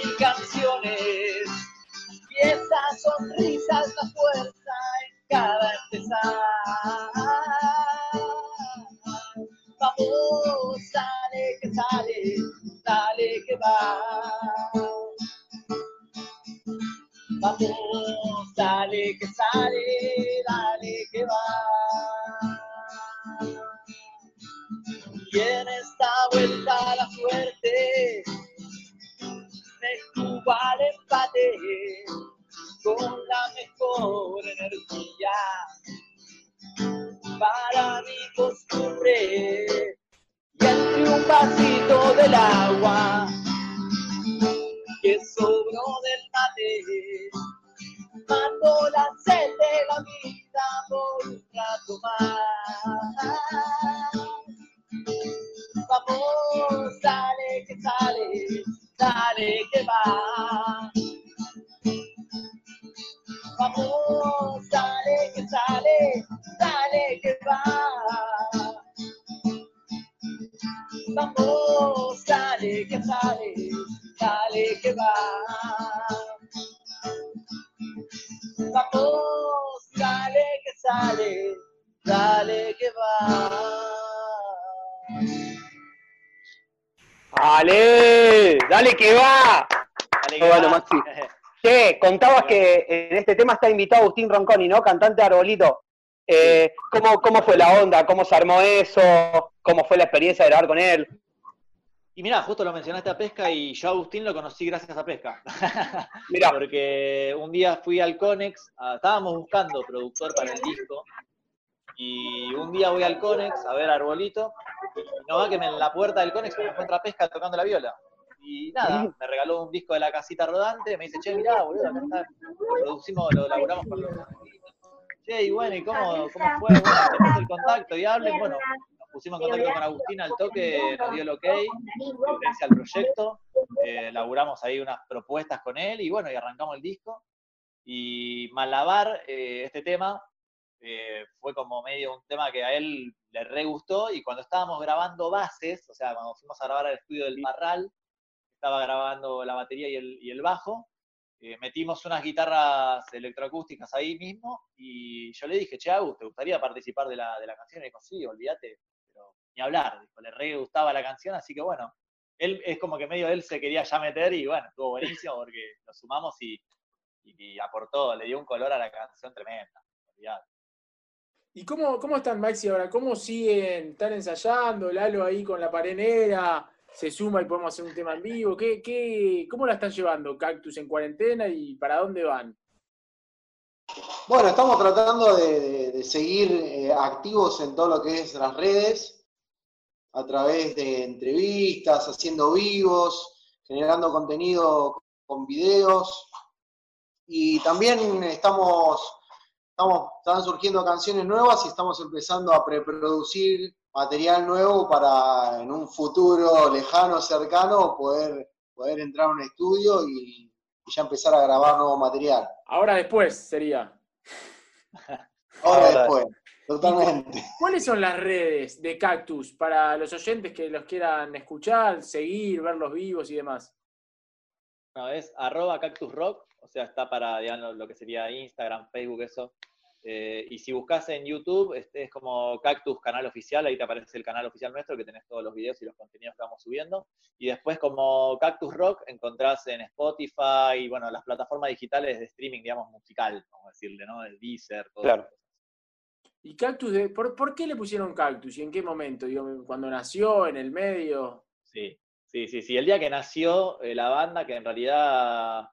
tema está invitado Agustín Ronconi, ¿no? Cantante de Arbolito. Eh, ¿cómo, ¿Cómo fue la onda? ¿Cómo se armó eso? ¿Cómo fue la experiencia de grabar con él? Y mirá, justo lo mencionaste a Pesca y yo a Agustín lo conocí gracias a Pesca. [LAUGHS] Mirá. Porque un día fui al Conex, estábamos buscando productor para el disco, y un día voy al Conex a ver a Arbolito, y no va que me- en la puerta del Conex me encuentra Pesca tocando la viola. Y nada, me regaló un disco de la casita rodante, me dice, che, mirá, boludo, acá está, lo producimos, lo laburamos con los... Che, y bueno, ¿y cómo, cómo fue? Bueno, te paso el contacto y hablen, bueno, nos pusimos en contacto con Agustín al toque, nos dio el ok, referencia al proyecto, eh, laburamos ahí unas propuestas con él y bueno, y arrancamos el disco. Y Malabar, eh, este tema, eh, fue como medio un tema que a él le re gustó y cuando estábamos grabando bases, o sea, cuando fuimos a grabar al estudio del Parral, estaba grabando la batería y el, y el bajo, eh, metimos unas guitarras electroacústicas ahí mismo y yo le dije, che, Agus, ¿te gustaría participar de la, de la canción? Y dijo, sí, olvídate, pero ni hablar, le re gustaba la canción, así que bueno, él es como que medio él se quería ya meter y bueno, estuvo buenísimo porque lo sumamos y, y- aportó, le dio un color a la canción tremenda. olvidate. ¿Y cómo, cómo están, Maxi, ahora? ¿Cómo siguen? ¿Están ensayando? Lalo ahí con la parenera, se suma y podemos hacer un tema en vivo. ¿Qué, qué, ¿Cómo la están llevando Cactus en cuarentena y para dónde van? Bueno, estamos tratando de, seguir eh, activos en todo lo que es las redes, a través de entrevistas, haciendo vivos, generando contenido con videos. Y también estamos, estamos, están surgiendo canciones nuevas y estamos empezando a preproducir material nuevo para en un futuro lejano, cercano, poder, poder entrar a un estudio y, y ya empezar a grabar nuevo material. Ahora después sería. Ahora Ahora. después, totalmente. ¿Cuáles son las redes de Cactus para los oyentes que los quieran escuchar, seguir, ver los vivos y demás? No, es arroba cactus rock, o sea, está para digamos, lo que sería Instagram, Facebook, eso. Eh, y si buscas en YouTube, este es como Cactus Canal Oficial, ahí te aparece el canal oficial nuestro, que tenés todos los videos y los contenidos que vamos subiendo. Y después como Cactus Rock encontrás en Spotify y bueno, las plataformas digitales de streaming, digamos, musical, vamos a decirle, ¿no? El Deezer, todo Claro. ¿Y Cactus, de, por, por qué le pusieron Cactus y en qué momento? Digo, ¿Cuando nació, en el medio? Sí, sí, sí, sí. El día que nació eh, la banda, que en realidad,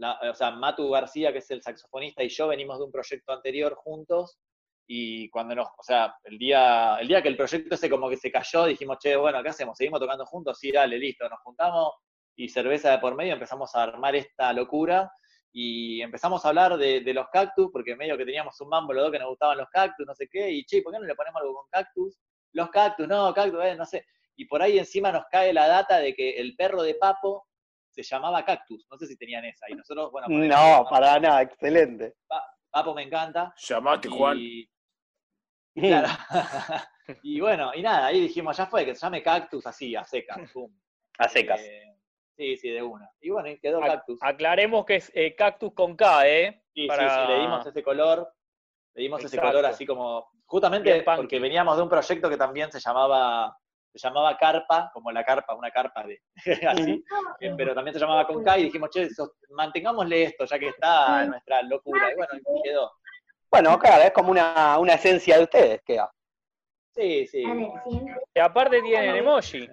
o sea, Matu García, que es el saxofonista, y yo venimos de un proyecto anterior juntos, y cuando nos, o sea, el día, el día que el proyecto ese como que se cayó, dijimos, che, bueno, ¿qué hacemos? ¿Seguimos tocando juntos? Sí, dale, listo. Nos juntamos y cerveza de por medio, empezamos a armar esta locura y empezamos a hablar de, de los cactus, porque medio que teníamos un mambo los dos que nos gustaban los cactus, no sé qué, y che, ¿por qué no le ponemos algo con cactus? Los cactus, no, cactus, eh, no sé. Y por ahí encima nos cae la data de que el perro de Papo se llamaba Cactus, no sé si tenían esa, y nosotros, bueno, No, para nada, excelente. Papo me encanta. Llamate, Y, [LAUGHS] claro. [LAUGHS] y bueno, y nada, ahí dijimos, ya fue, que se llame Cactus así, a secas. A secas. Eh, sí, sí, de una. Y bueno, y quedó Ac- Cactus. Aclaremos que es eh, cactus con K, ¿eh? Sí, sí, Para- sí, le dimos ese color, le dimos ese color así como, justamente porque veníamos de un proyecto que también se llamaba, se llamaba Carpa, como la carpa, una carpa de [LAUGHS] así, eh, pero también se llamaba con K y dijimos, che, mantengámosle esto, ya que está nuestra locura, y bueno, y quedó. Bueno, claro, es como una, una esencia de ustedes, queda. Sí, sí. Y aparte tienen emoji.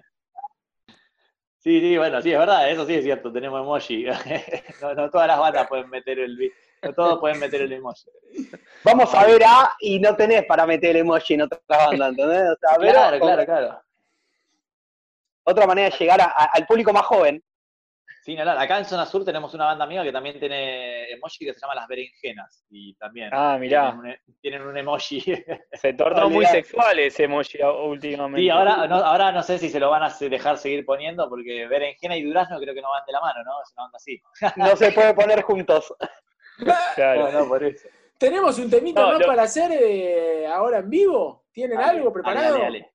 Sí, sí, bueno, sí, es verdad, eso sí es cierto, tenemos emoji. [LAUGHS] no, no todas las bandas pueden meter el no todos pueden meter el emoji. Vamos a ver A y no tenés para meter emoji en otras bandas, ¿entendés? O sea, Claro, claro, claro. Otra manera de llegar a- a- al público más joven. Sí, no, no, acá en Zona Sur tenemos una banda amiga que también tiene emoji que se llama Las Berenjenas. Y también Ah, mirá. Tienen, un, tienen un emoji. [LAUGHS] Se tornó muy sexual ese emoji últimamente. Sí, ahora no, ahora no sé si se lo van a dejar seguir poniendo porque berenjena y durazno creo que no van de la mano, ¿no? Es una onda así. No se puede poner juntos. [LAUGHS] Claro. No, no, por eso. ¿Tenemos un temita No, más lo- para hacer eh, ahora en vivo? ¿Tienen Dale, algo preparado? Dale, dale.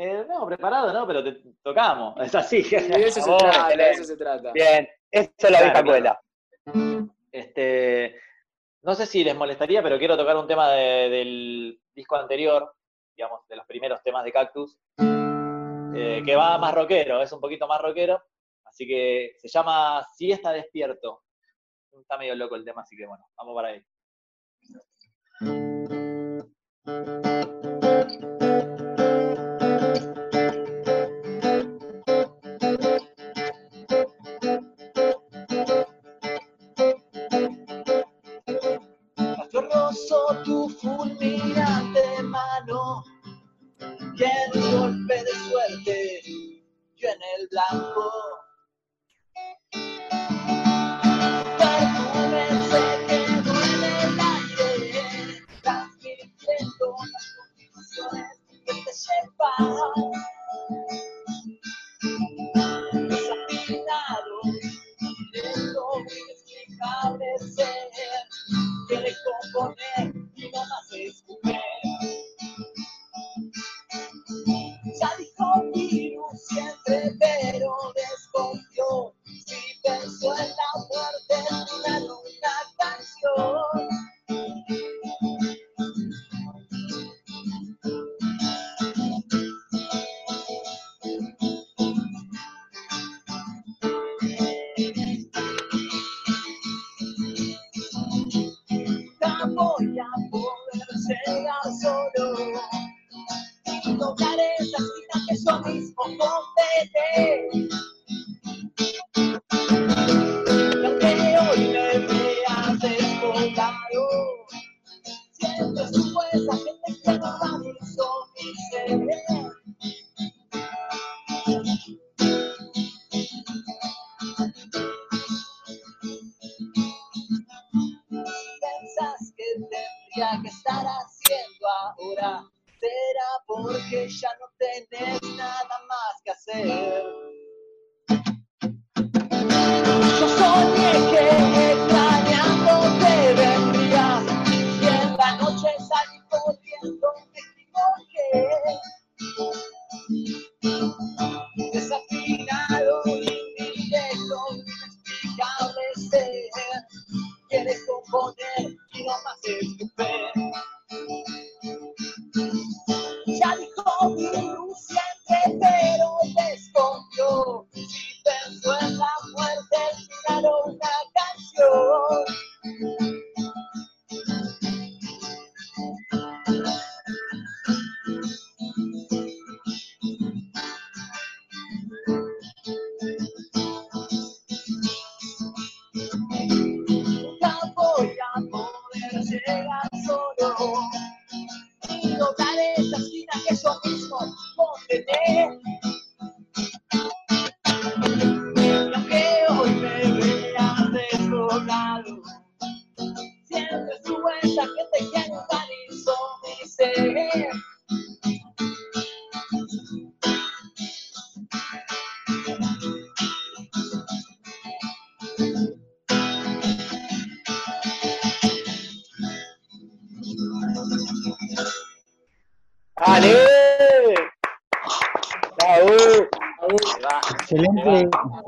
Eh, no, preparado, ¿no? Pero te tocamos. [LAUGHS] Es así. De eso se [LAUGHS] Oh, trata, de eso se trata. Bien, eso es la vieja claro. escuela. Este, no sé si les molestaría, pero quiero tocar un tema de- del disco anterior, digamos, de los primeros temas de Cactus, eh, que va más rockero, es un poquito más rockero, así que se llama Si está despierto. Está medio loco el tema, así que bueno, vamos para ahí.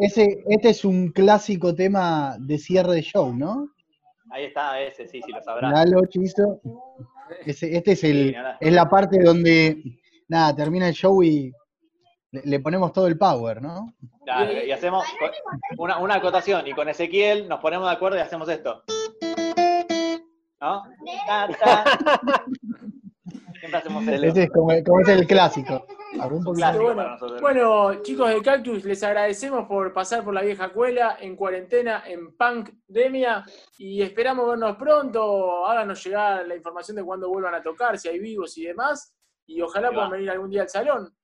Ese, este es un clásico tema de cierre de show, ¿no? Ahí está ese, sí, sí lo sabrás. Lalo, Chizo. Ese- este es, el, Sí, es la parte donde, nada, termina el show y le, le ponemos todo el power, ¿no? Claro, y hacemos una, una acotación, y con Ezequiel nos ponemos de acuerdo y hacemos esto. ¿No? [LAUGHS] Siempre hacemos el Ese es como, como es el clásico. Un poquito. Bueno, bueno, chicos de Cactus, les agradecemos por pasar por la vieja escuela en cuarentena, en pandemia, y esperamos vernos pronto. Háganos llegar la información de cuándo vuelvan a tocar, si hay vivos y demás, y ojalá puedan venir algún día al salón,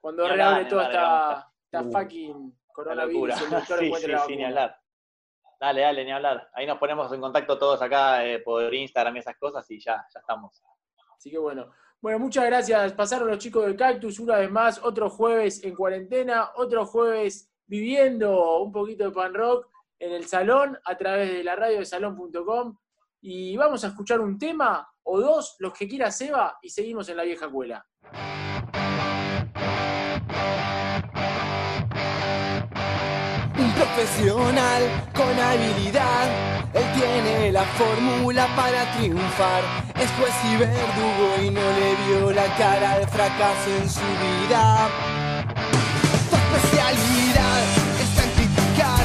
cuando Ni reabre toda ni esta, esta Uh, fucking La coronavirus. locura. y el Sí, sí, ni hablar. Dale, dale, ni hablar. Ahí nos ponemos en contacto todos acá eh, por Instagram y esas cosas y ya, ya estamos. Así que bueno. Bueno, muchas gracias. Pasaron los chicos de Cactus una vez más, otro jueves en cuarentena, otro jueves viviendo un poquito de pan rock en el salón a través de la radio de salón.com. Y vamos a escuchar un tema o dos, los que quiera Seba, y seguimos en la vieja escuela. Profesional con habilidad, él tiene la fórmula para triunfar. Es juez y verdugo y no le vio la cara al fracaso en su vida. Tu especialidad está en criticar,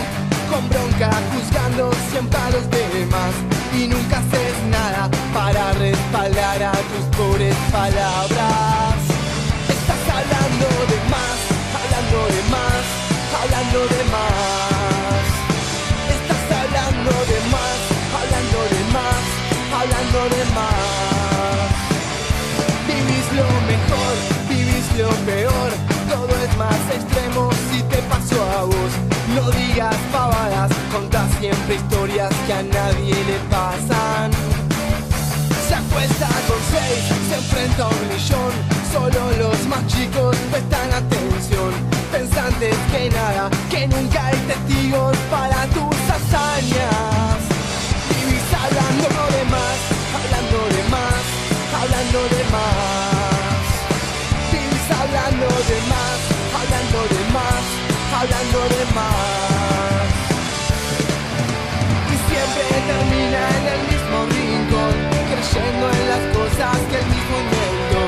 con bronca juzgando siempre a los demás. Y nunca haces nada para respaldar a tus pobres palabras. Estás hablando de más, hablando de más, hablando de más. Lo peor, todo es más extremo si te pasó a vos. No digas pavadas, contás siempre historias que a nadie le pasan. Se acuesta con seis, se enfrenta a un millón. Solo los más chicos prestan atención. Pensantes que nada, que nunca hay testigos para tus hazañas. Vivís hablando de más, hablando de más, hablando de más. Hablando de más. Y siempre termina en el mismo rincón, creyendo en las cosas que el mismo inventó.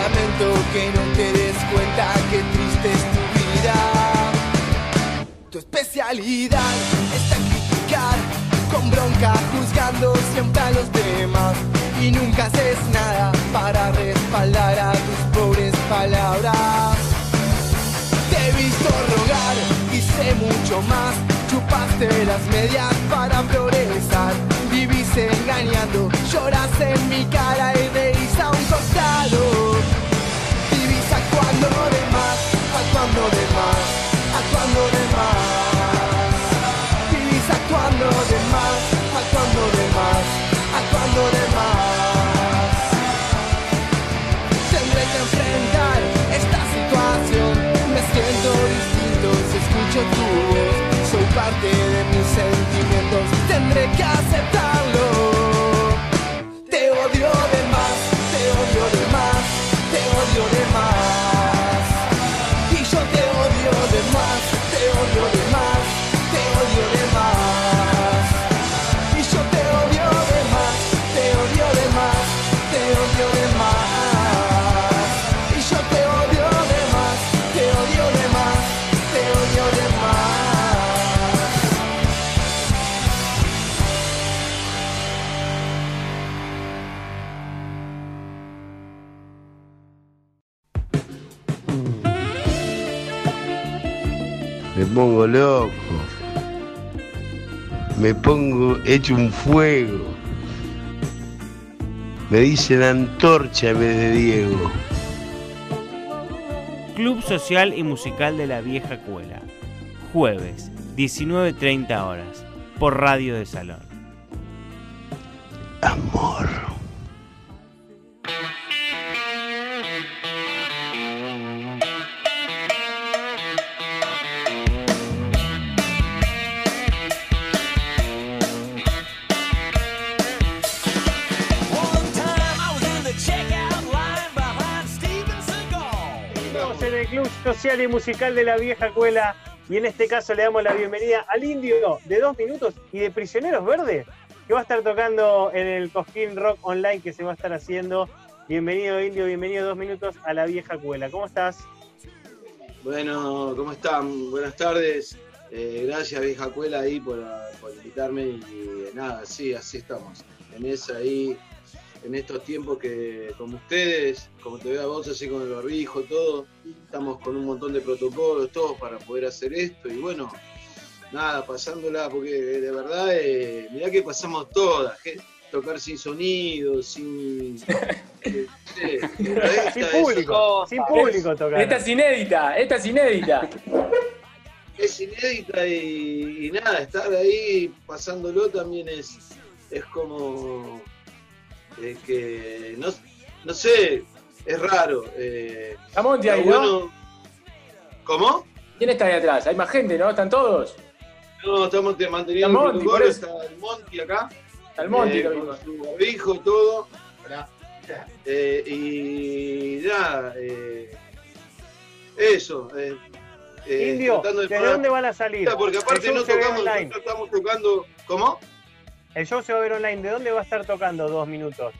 Lamento que no te des cuenta que triste es tu vida. Tu especialidad está en criticar, con bronca juzgando siempre a los demás. Y nunca haces nada para respaldar a Chupaste las medias para progresar. Vivís engañando, lloras en mi cara y reís a un costado. Voz. Soy parte de mis sentimientos. Tendré que aceptarlo. Pongo loco. Me pongo hecho un fuego. Me dicen antorcha en vez de Diego. Club Social y Musical de la Vieja Cuela. Jueves, 19.30 horas, por Radio de Salón. Social y Musical de la Vieja Cuela y en este caso le damos la bienvenida al indio de dos minutos y de Prisioneros Verdes, que va a estar tocando en el Cosquín Rock Online que se va a estar haciendo. Bienvenido indio, bienvenido dos minutos a la Vieja Cuela. ¿Cómo estás? Bueno, ¿cómo están? Buenas tardes. Eh, gracias, vieja Cuela, ahí por, invitarme. Y, eh, nada, sí, así estamos. En esa ahí, en estos tiempos que, como ustedes, como te veo a vos así con el barbijo, todo, estamos con un montón de protocolos, todos para poder hacer esto. Y bueno, nada, pasándola, porque de verdad, eh, mirá que pasamos todas, tocar sin sonido, sin... [LAUGHS] eh, eh, Sin es- público, sin público tocar. Esta es inédita, esta es inédita. es inédita y, y nada, estar ahí pasándolo también es, es como eh, que no, no sé, es raro. Eh, Está Monty ahí, bueno, ¿Cómo? ¿Quién está ahí atrás? Hay más gente, ¿no? ¿Están todos? No, estamos te- manteniendo Está el Monty, protocolo, por eso. está el Monty acá. Está el Monty, eh, con su barbijo, todo. Eh, y nada, eh, eso. eh, eh, Indio, de ¿desde parar- dónde van a salir? Porque aparte no tocamos, nosotros estamos tocando. ¿Cómo? El show se va a ver online. ¿De dónde va a estar tocando dos minutos?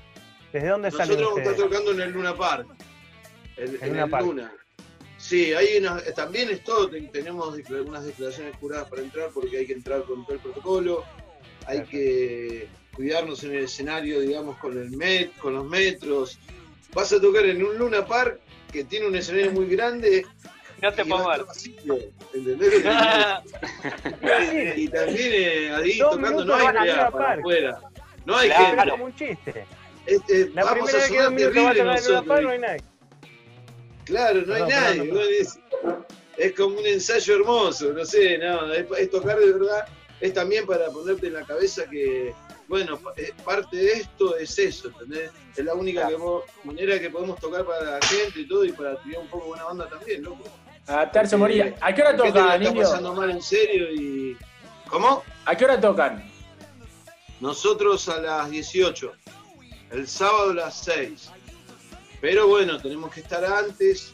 ¿Desde dónde salen Nosotros vamos a estar tocando en el Luna Park. En, en Luna el Park. Luna. Sí, hay una- también es todo, ten- tenemos unas declaraciones juradas para entrar porque hay que entrar con todo el protocolo, hay que cuidarnos en el escenario, digamos, con el met, con los metros. Vas a tocar en un Luna Park que tiene un escenario muy grande. No te puedo ver. estar vacío, ¿entendés? [LAUGHS] y también eh, ahí Dos tocando no hay van a idea Luna para Park. afuera. No hay Claro, gente. Es como un chiste. Este, La vamos primera a vez que a Luna. Park no hay nadie. Claro, no hay nadie. Es, es como un ensayo hermoso, no sé, no, es, es tocar de verdad, es también para ponerte en la cabeza que, bueno, eh, parte de esto es eso, ¿entendés? Es la única que po- manera que podemos tocar para la gente y todo y para tirar un poco buena banda también, loco. Adaptarse, morir. ¿A qué hora tocan, Indio? pasando mal en serio y... ¿Cómo? ¿A qué hora tocan? Nosotros a las 18, el sábado a las 6. Pero bueno, tenemos que estar antes,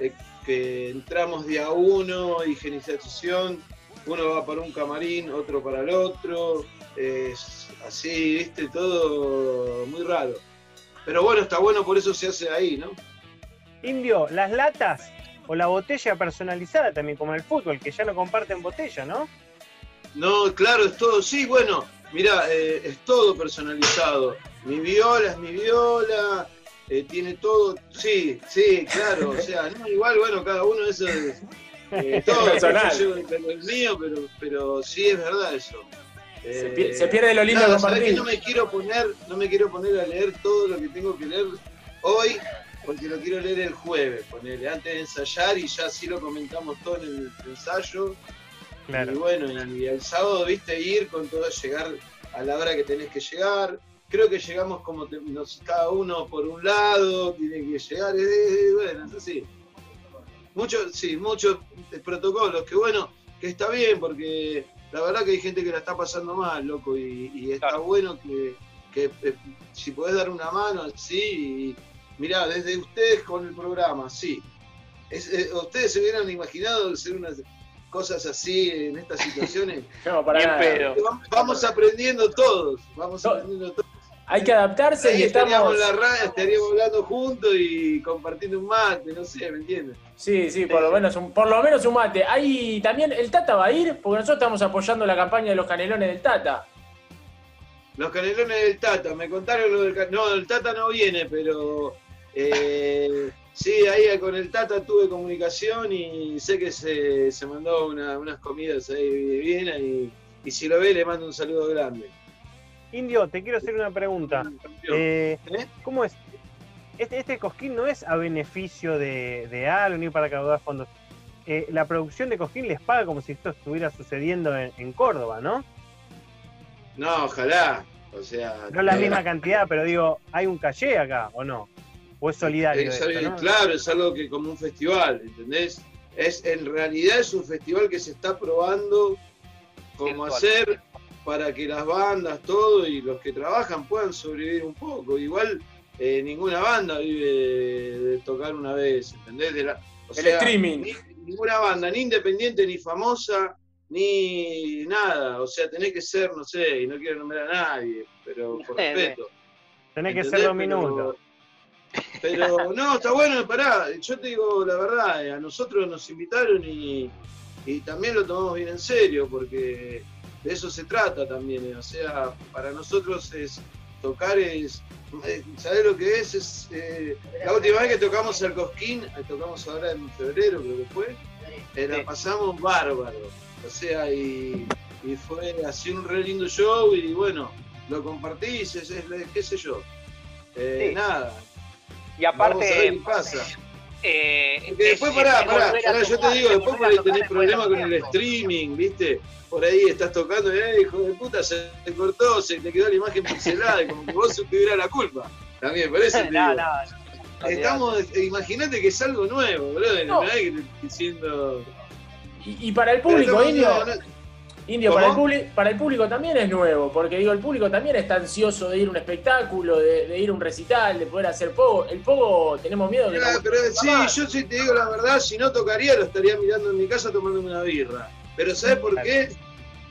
eh, que entramos día uno, higienización, uno va para un camarín, otro para el otro, es así, viste, todo muy raro. Pero bueno, está bueno, por eso se hace ahí, ¿no? Indio, las latas o la botella personalizada también, como en el fútbol, que ya no comparten botella, ¿no? No, claro, es todo, sí, bueno, mira, eh, es todo personalizado. Mi viola es mi viola, eh, tiene todo, sí, sí, claro, o sea, no, igual, bueno, cada uno eso es eh, todo, [LAUGHS] Personal. yo llevo el, mío, pero, pero sí es verdad eso. Se Eh, pier- se pierde lo lindo de nada, que no me quiero poner, no me quiero poner a leer todo lo que tengo que leer hoy, porque lo quiero leer el jueves, ponele, antes de ensayar y ya así lo comentamos todo en el ensayo. Claro. Y bueno, y el sábado, viste, ir con todo, llegar a la hora que tenés que llegar. Creo que llegamos como te- nos- cada uno por un lado, tiene que llegar, eh, eh, bueno, es así. Muchos, sí, muchos eh, protocolos, que bueno, que está bien, porque la verdad que hay gente que la está pasando mal, loco, y, y está bueno que, que, si podés dar una mano, sí, y mirá, desde ustedes con el programa, sí. Es- eh, ¿Ustedes se hubieran imaginado hacer unas cosas así en estas situaciones? [LAUGHS] No, para Bien nada. pedo. Vamos- Vamos aprendiendo todos, vamos aprendiendo todos. Hay que adaptarse Ahí y estaríamos estamos. en la radio, estaríamos hablando juntos y compartiendo un mate, no sé, ¿me entiendes? Sí, sí, por lo menos un, por lo menos un mate. Hay también, el Tata va a ir, porque nosotros estamos apoyando la campaña de los canelones del Tata. Los canelones del Tata, me contaron lo del... No, el Tata no viene, pero... eh, sí, ahí con el Tata tuve comunicación y sé que se, se mandó una- unas comidas ahí de Viena y, y si lo ve le mando un saludo grande. Indio, te quiero hacer una pregunta. Eh, ¿Cómo es? Este, este Cosquín no es a beneficio de, de algo ni para recaudar fondos. Eh, la producción de Cosquín les paga como si esto estuviera sucediendo en, en Córdoba, ¿no? No, ojalá. O sea... No es la eh, misma cantidad, pero digo, ¿hay un calle acá o no? ¿O es solidario? Es esto, algo- no? Claro, es algo que como un festival, ¿entendés? Es, en realidad es un festival que se está probando cómo Virtual. hacer para que las bandas, todo, y los que trabajan puedan sobrevivir un poco. Igual eh, ninguna banda vive de, tocar una vez, ¿entendés? De la- o El streaming. ni- ninguna banda, ni independiente, ni famosa, ni nada. O sea, tenés que ser, no sé, y no quiero nombrar a nadie, pero por respeto. Tenés que ser dos Pero- no, está bueno, pará. Yo te digo la verdad, a nosotros nos invitaron y, y también lo tomamos bien en serio, porque de eso se trata también. O sea, para nosotros es, tocar es. eh, ¿Sabés lo que es? es eh, la última vez que tocamos el Cosquín, eh, tocamos ahora en febrero, creo que fue, eh, la pasamos bárbaro. O sea, y, y fue así un re lindo show y bueno, lo compartís, es, es- qué sé yo. Eh, Sí. Nada. Y Vamos a ver aparte, qué pasa. eh, Porque después, es- pará, es pará, pará, yo te digo, es después por ahí tenés problemas con el streaming, ¿viste? Por ahí estás tocando y, eh, hijo de puta, se te cortó, se te quedó la imagen pixelada, y como que vos tuvieras la culpa. También, por eso te [LAUGHS] No, digo. no, Estamos, eh, imagínate que es algo nuevo, boludo, no, que diciendo... Y, y para el público, Indio, Indio para, el para el público también es nuevo, porque digo, el público también está ansioso de ir a un espectáculo, de, de ir a un recital, de poder hacer pogo. El pogo tenemos miedo que Mirá, no- pero sí, yo sí te digo la verdad, si no tocaría lo estaría mirando en mi casa tomándome una birra. Pero ¿sabes por qué?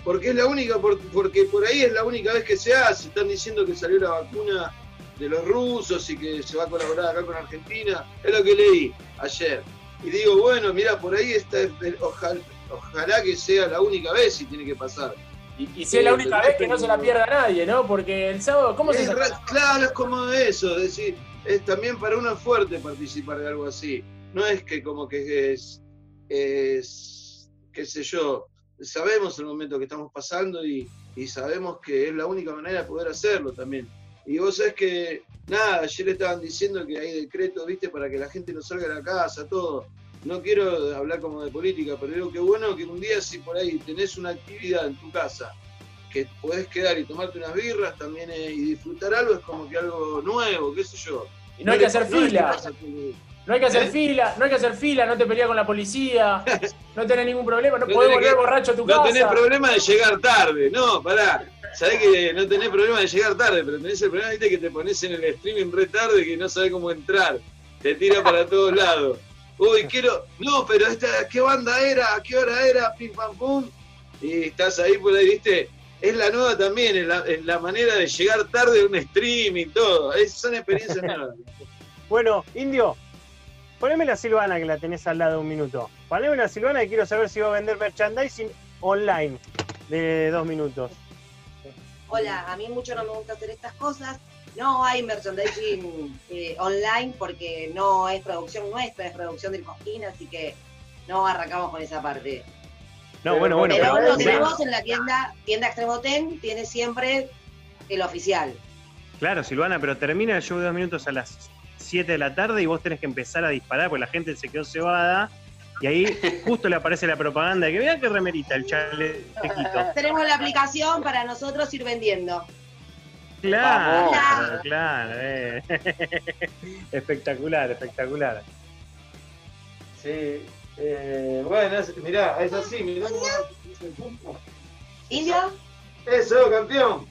Porque es la única, por- porque por ahí es la única vez que se hace. Están diciendo que salió la vacuna de los rusos y que se va a colaborar acá con Argentina. Es lo que leí ayer. Y digo, bueno, mira, por ahí está, ojalá, ojalá que sea la única vez si tiene que pasar. Y si es la única vez que no se la pierda nadie, ¿no? Porque el sábado, ¿cómo se saca? Claro, es como eso, es decir, es también para uno fuerte participar de algo así. No es que como que es, es qué sé yo, sabemos el momento que estamos pasando y, y sabemos que es la única manera de poder hacerlo también. Y vos sabés que, nada, ayer estaban diciendo que hay decretos, viste, para que la gente no salga de la casa, todo. No quiero hablar como de política, pero digo que bueno que un día si por ahí tenés una actividad en tu casa que podés quedar y tomarte unas birras también eh, y disfrutar algo es como que algo nuevo, qué sé yo. Y no hay que hacer no fila. que- No hay que hacer ¿Eh? fila, no hay que hacer fila, no te peleas con la policía, [LAUGHS] no tenés ningún problema, no, No podés volver que- borracho a tu no casa. tenés problema de llegar tarde, no, pará. Sabés que no tenés problema de llegar tarde, pero tenés el problema ¿viste, que te pones en el streaming re tarde que no sabés cómo entrar. Te tira para todos lados. Uy, quiero. No, pero esta, ¿qué banda era? ¿A qué hora era? Pim pam pum. Y estás ahí por ahí, viste. Es la nueva también, es la, es la manera de llegar tarde a un streaming, todo. Es- son experiencias nuevas. [LAUGHS] Bueno, Indio, poneme la Silvana que la tenés al lado un minuto. Poneme la Silvana que quiero saber si va a vender merchandising online de dos minutos. Hola, a mí mucho no me gusta hacer estas cosas. No hay merchandising eh, online porque no es producción nuestra, es producción del Cosquín, así que no arrancamos con esa parte. No, bueno, bueno, pero, pero- lo tenemos en la tienda, tienda Extremo Ten, tiene siempre el oficial. Claro, Silvana, pero termina el show de dos minutos a las 7 de la tarde y vos tenés que empezar a disparar porque la gente se quedó cebada y ahí [LAUGHS] justo le aparece la propaganda de que vean qué remerita el chalequito. Tenemos la aplicación para nosotros ir vendiendo. Claro, claro. eh. [LAUGHS] espectacular, espectacular. Sí, eh, bueno, es- mirá, es así, mirá cómo- ¿Indio? Eso, campeón.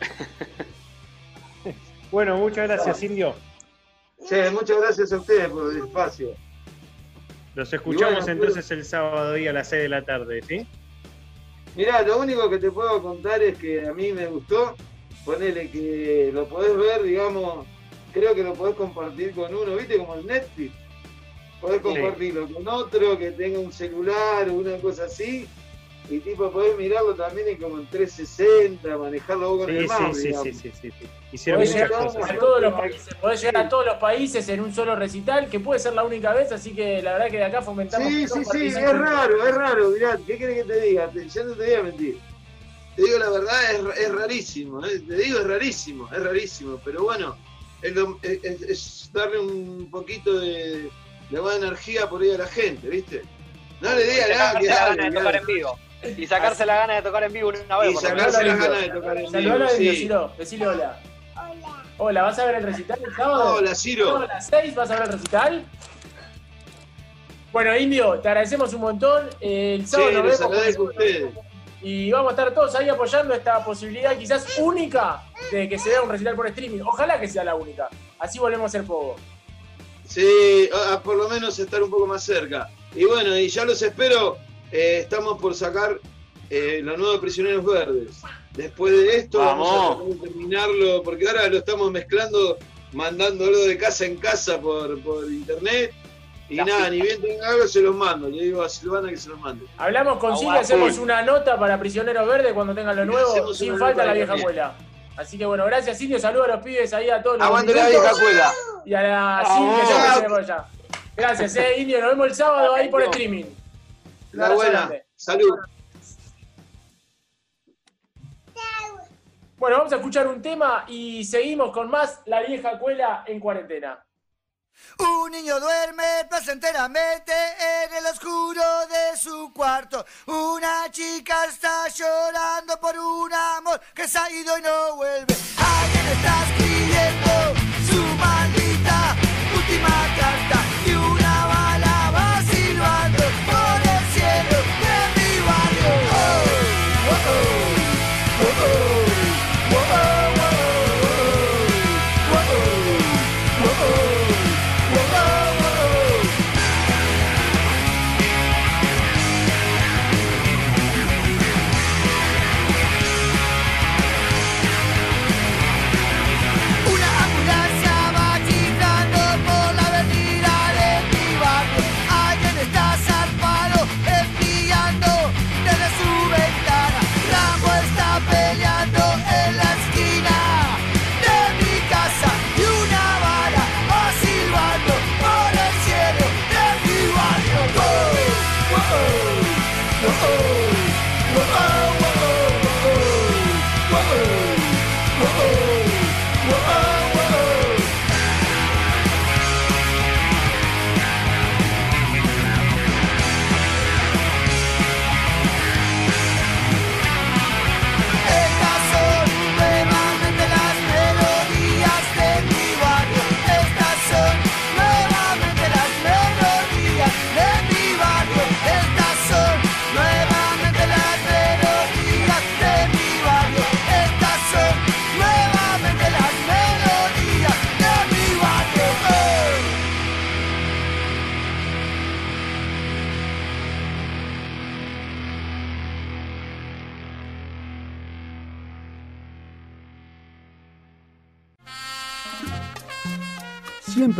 [LAUGHS] Bueno, muchas gracias, Indio. Sí, muchas gracias a ustedes por el espacio. Los escuchamos bueno, entonces el sábado día a las 6 de la tarde, ¿sí? Mirá, lo único que te puedo contar es que a mí me gustó. Ponele que lo podés ver, digamos, creo que lo podés compartir con uno, ¿viste? Como el Netflix. Podés compartirlo con otro que tenga un celular o una cosa así. Y tipo, podés mirarlo también en como en 360, manejarlo vos con Sí, el mouse, sí, sí, digamos. sí, sí, sí, sí. Hicieron Podés muchas llegar, cosas. a todos los países, podés llegar a todos los países en un solo recital, que puede ser la única vez, así que la verdad que de acá fomentamos. Sí, sí, sí, es raro, es raro, mirá, ¿qué querés que te diga? Te- Ya no te voy a mentir. Te digo la verdad, es, es rarísimo, ¿eh? te digo es rarísimo, es rarísimo, pero bueno, es, es- es- es darle un poquito de, de buena energía por ahí a la gente, ¿viste? No le diga Y nada que sacarse la hable, gana de tocar en vivo. Y sacarse la gana de tocar en vivo una vez. Y sacarse las ganas de tocar en vivo, Saludalo, Indio, sí. Ciro, decile hola. Hola. ¿vas a ver el recital el sábado? Hola, Ciro. ¿Sábado A las 6 vas a ver el recital. Bueno, Indio, te agradecemos un montón. Eh, El sábado Sí, nos vemos. agradezco a ustedes. Y vamos a estar todos ahí apoyando esta posibilidad quizás única de que se vea un recital por streaming. Ojalá que sea la única. Así volvemos a ser poco. Sí, a- a por lo menos estar un poco más cerca. Y bueno, y ya los espero. eh, estamos por sacar eh, los nuevos prisioneros verdes. Después de esto vamos, Vamos. a terminarlo, porque ahora lo estamos mezclando, mandándolo de casa en casa por, por internet. Y La nada, ni bien tenga algo, se los mando. Le digo a Silvana que se los mande. Hablamos con Silvia, hacemos una nota para Prisioneros Verdes cuando tengan lo nuevo, sin falta la vieja abuela. Así que bueno, gracias Indio, saludos a los pibes ahí a todos los Aguante la vieja escuela. Y a la Vamos. Sil que ya tenemos allá. Gracias, eh, Indio, nos vemos el sábado ahí por streaming. La buena. Salud. Bueno, vamos a escuchar un tema y seguimos con más La vieja cuela en cuarentena. Un niño duerme placenteramente en el oscuro de su cuarto. Una chica está llorando por un amor que se ha ido y no vuelve.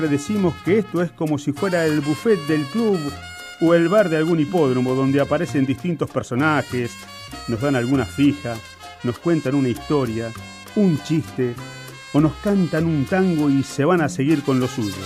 Siempre decimos que esto es como si fuera el buffet del club o el bar de algún hipódromo donde aparecen distintos personajes, nos dan alguna fija, nos cuentan una historia, un chiste o nos cantan un tango y se van a seguir con lo suyo.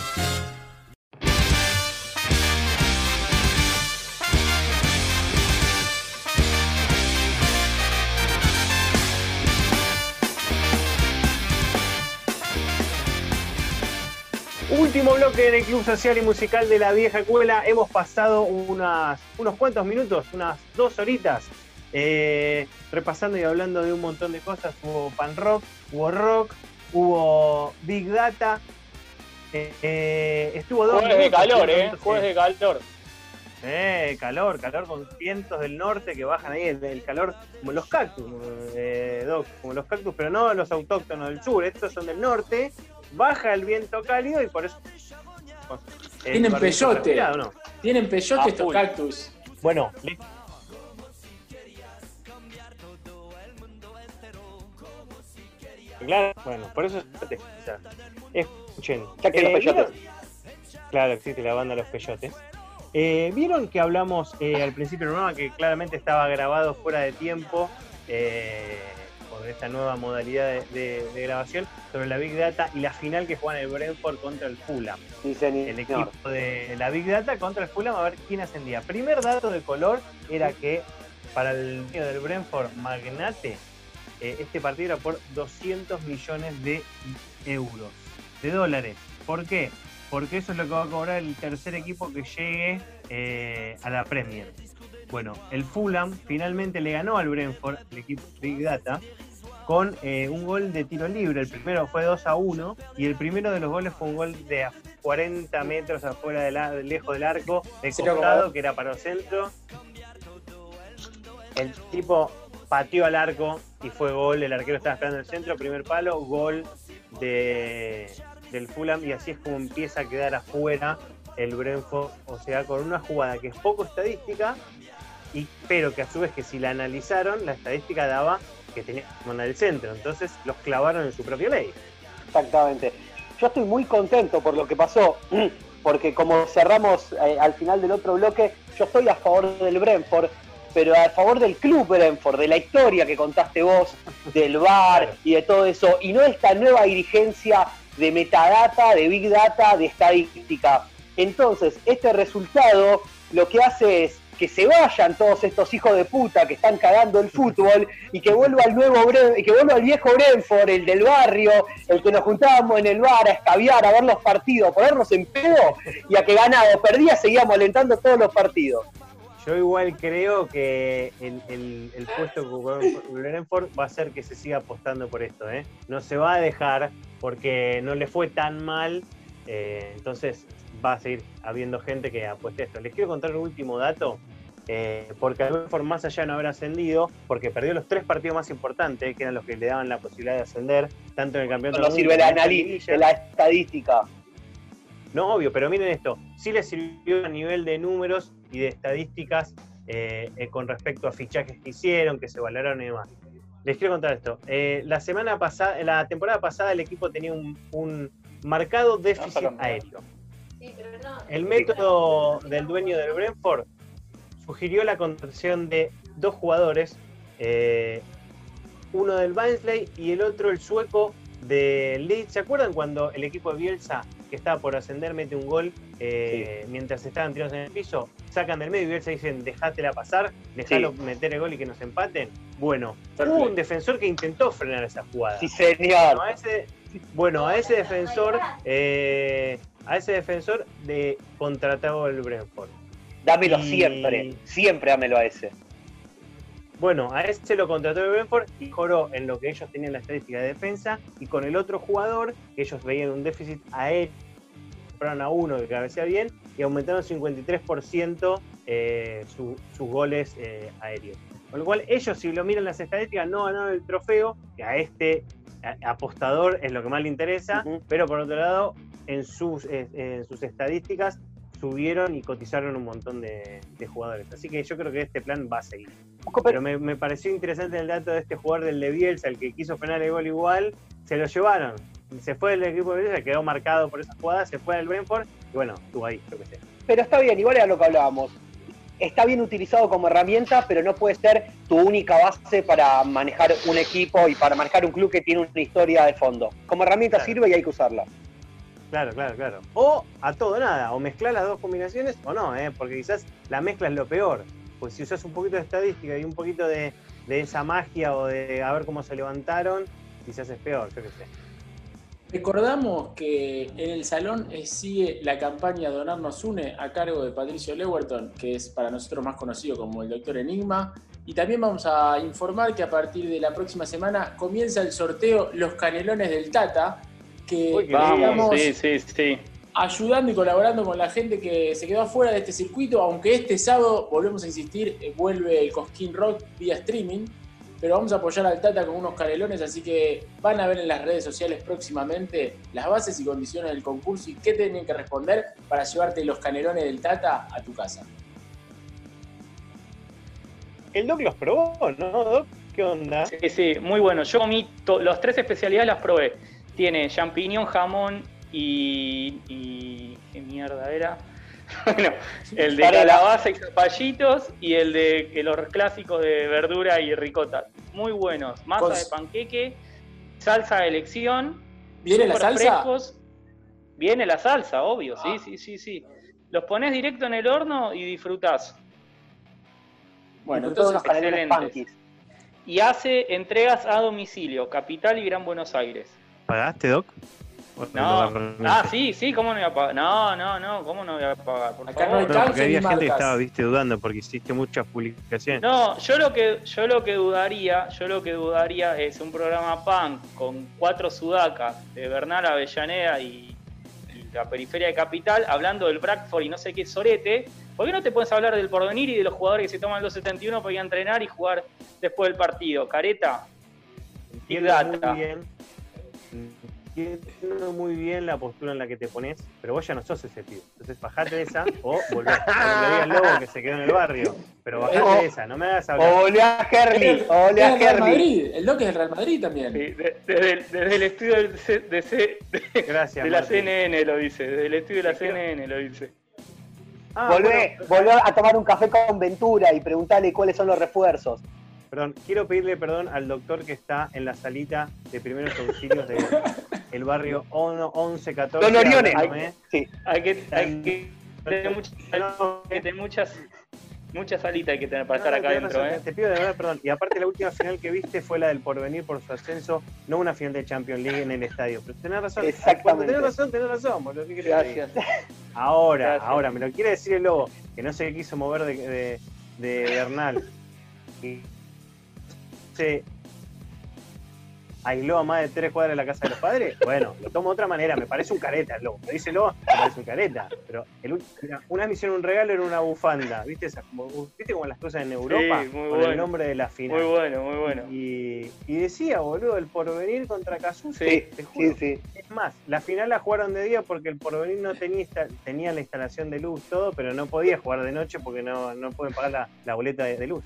Último bloque el Club Social y Musical de la Vieja Escuela. Hemos pasado unas, unos cuantos minutos, unas dos horitas, eh, repasando y hablando de un montón de cosas. Hubo pan rock, hubo rock, hubo Big Data. eh, eh, estuvo dos Jueves de calor, ¿eh? Jueves de calor. Eh, calor, calor con vientos del norte que bajan ahí, el, el calor como los cactus, eh, Doc, como los cactus, pero no los autóctonos del sur, estos son del norte, baja el viento cálido y por eso... eh, Tienen peyote. Tienen peyote A estos cactus. Bueno, Claro, bueno, por eso escuchen. Ya que los peyotes. Claro, existe la banda Los Peyotes. Eh, Vieron que hablamos eh, al principio del programa que claramente estaba grabado fuera de tiempo eh, por esta nueva modalidad de, de- de grabación sobre la Big Data y la final que juegan el Brentford contra el Fulham. El equipo de la Big Data contra el Fulham a ver quién ascendía. Primer dato de color era que para el dueño del Brentford Magnate eh, este partido era por 200 millones de euros, de dólares. ¿Por qué? Porque eso es lo que va a cobrar el tercer equipo que llegue eh, a la Premier. Bueno, el Fulham finalmente le ganó al Brentford, el equipo Big Data, con eh, un gol de tiro libre. El primero fue 2 a 1 y el primero de los goles fue un gol de a 40 metros afuera de la- lejos del arco, de costado, que era para el centro. El tipo pateó al arco y fue gol. El arquero estaba esperando el centro, primer palo, gol de, del Fulham. Y así es como empieza a quedar afuera el Brentford. O sea, con una jugada que es poco estadística, y, pero que a su vez que si la analizaron, la estadística daba que tenía mandar el centro. Entonces los clavaron en su propia ley. Exactamente. Yo estoy muy contento por lo que pasó, [CLEARS THROAT] porque como cerramos eh, al final del otro bloque, yo estoy a favor del Brentford. pero a favor del club Brentford, de la historia que contaste vos, del bar y de todo eso, y no de esta nueva dirigencia de metadata, de big data, de estadística. Entonces, este resultado lo que hace es que se vayan todos estos hijos de puta que están cagando el fútbol y que vuelva el nuevo Bre- que vuelva el viejo Brentford, el del barrio, el que nos juntábamos en el bar a escabiar, a ver los partidos, a ponernos en pedo y a que ganaba o perdía seguíamos alentando todos los partidos. Yo igual creo que el, puesto que ocupó Brentford va a hacer que se siga apostando por esto. ¿eh? No se va a dejar porque no le fue tan mal. eh, entonces va a seguir habiendo gente que apueste esto. Les quiero contar un último dato. eh, porque el Brentford, más allá de no haber ascendido, porque perdió los tres partidos más importantes, que eran los que le daban la posibilidad de ascender, tanto en el campeonato No del sirve la, en la estadística. No, obvio, pero miren esto, sí les sirvió a nivel de números y de estadísticas eh, eh, con respecto a fichajes que hicieron, que se valoraron y demás. Les quiero contar esto. Eh, la semana pasada, la temporada pasada el equipo tenía un, un marcado déficit aéreo. El método del dueño del Brentford sugirió la contratación de dos jugadores, eh, uno del Barnsley y el otro el sueco de Leeds. ¿Se acuerdan cuando el equipo de Bielsa, que estaba por ascender, mete un gol eh, mientras estaban tirados en el piso? Sacan del medio y Bielsa dicen, dejátela pasar, dejalo meter el gol y que nos empaten. Bueno, hubo un defensor que intentó frenar esa jugada. Sí, señor. Bueno, a ese, bueno, a ese defensor, eh, a ese defensor de contratado el Brentford. Dámelo Y- siempre, siempre dámelo a ese. Bueno, a ese lo contrató el Brentford y mejoró en lo que ellos tenían la estadística de defensa y con el otro jugador, que ellos veían un déficit aéreo, fueron a uno que cabecea bien y aumentaron 53% eh, su- sus goles eh, aéreos. Con lo cual ellos si lo miran las estadísticas no ganaron el trofeo, que a este a- apostador es lo que más le interesa, pero por otro lado en sus, eh, en sus estadísticas subieron y cotizaron un montón de, de jugadores. Así que yo creo que este plan va a seguir. Pero me, me pareció interesante el dato de este jugador del de Bielsa, el que quiso frenar el gol igual, se lo llevaron. Se fue del equipo de Bielsa, quedó marcado por esa jugada, se fue al Brentford y bueno, estuvo ahí, yo qué sé. Pero está bien, igual era lo que hablábamos. Está bien utilizado como herramienta, pero no puede ser tu única base para manejar un equipo y para manejar un club que tiene una historia de fondo. Como herramienta sirve y hay que usarla. Claro, claro, claro. O a todo o nada, o mezclar las dos combinaciones o no, ¿eh? porque quizás la mezcla es lo peor. Pues si usas un poquito de estadística y un poquito de, de esa magia o de a ver cómo se levantaron, quizás es peor, yo qué sé. Recordamos que en el salón eh, sigue la campaña Donar nos une a cargo de Patricio Lewerton, que es para nosotros más conocido como el Doctor Enigma. Y también vamos a informar que a partir de la próxima semana comienza el sorteo Los Canelones del Tata, que Vamos, estamos sí, sí, sí. ayudando y colaborando con la gente que se quedó afuera de este circuito, aunque este sábado, volvemos a insistir, eh, vuelve el Cosquín Rock vía streaming, pero vamos a apoyar al Tata con unos canelones, así que van a ver en las redes sociales próximamente las bases y condiciones del concurso y qué tienen que responder para llevarte los canelones del Tata a tu casa. El Doc los probó, ¿no, Doc? ¿Qué onda? Sí, sí, muy bueno. Yo comí las tres especialidades las probé. Tiene champiñón, jamón y. y ¿Qué mierda era? [LAUGHS] bueno, el de calabaza y zapallitos y el de que los clásicos de verdura y ricota. Muy buenos. Masa de panqueque, salsa de elección. ¿Viene la salsa? frescos. Viene la salsa, obvio, Ah. sí, sí, sí, sí. Los pones directo en el horno y disfrutás. Bueno, entonces, excelentes. Y hace entregas a domicilio, Capital y Gran Buenos Aires. ¿Pagaste, Doc? ¿O te lo No, ah, sí, sí, ¿cómo no voy a pagar? No, no, no, ¿cómo no voy a pagar? Por Acá no hay No, porque había gente que estaba, viste, dudando porque hiciste muchas publicaciones. No, yo lo que yo lo que dudaría, yo lo que dudaría es un programa punk con cuatro sudacas de Bernal Avellaneda y, y la periferia de Capital hablando del Bradford y no sé qué sorete. ¿Por qué no te puedes hablar del porvenir y de los jugadores que se toman el 271 para ir a entrenar y jugar después del partido? Careta. Entiendo muy bien. Entiendo muy bien la postura en la que te pones, pero vos ya no sos ese tío. Entonces bajate de esa o volvé. Como le diga el lobo que se quedó en el barrio. Pero bajate O- de esa, no me hagas hablar. Ole a Herli, Es a Real. Madrid, el Doc es del Real Madrid también. Sí, de- desde, el, desde el estudio del C- de, C- de- Gracias, de la Martín. CNN lo dice, desde el estudio de la CNN lo dice. Ah, volvé, bueno. volvé a tomar un café con Ventura y preguntarle cuáles son los refuerzos. Perdón, quiero pedirle perdón al doctor que está en la salita de primeros auxilios del el barrio 1114. Don Orione. hablándome. Sí. Hay que, hay que tener muchas, hay que tener muchas, muchas salitas hay que tener para No, estar acá adentro, ¿eh? Te pido de verdad perdón. Y aparte la última final que viste fue la del Porvenir por su ascenso, no una final de Champions League en el estadio. Pero tenés razón. Exactamente. Cuando tenés razón, tenés razón. boludo. ¿Qué querés que te diga? Ahora, Gracias. ahora, me lo quiere decir el lobo, que no se quiso mover de, de, de Bernal. Y se aisló a más de tres cuadras de la casa de los padres. Bueno, lo tomo de otra manera, me parece un careta el lobo. Me dice lobo, me parece un careta. Pero el, ulti- mira, una hicieron un regalo, era una bufanda. ¿Viste, esas, como, ¿viste como las cosas en Europa? Sí, muy con bueno. el nombre de la final. Muy bueno, muy bueno. Y, y decía, boludo, el porvenir contra Casuso. Sí, te juro. sí, sí. Es más, la final la jugaron de día porque el porvenir no tenía, tenía la instalación de luz, todo, pero no podía jugar de noche porque no, no pueden pagar la, la boleta de, de luz.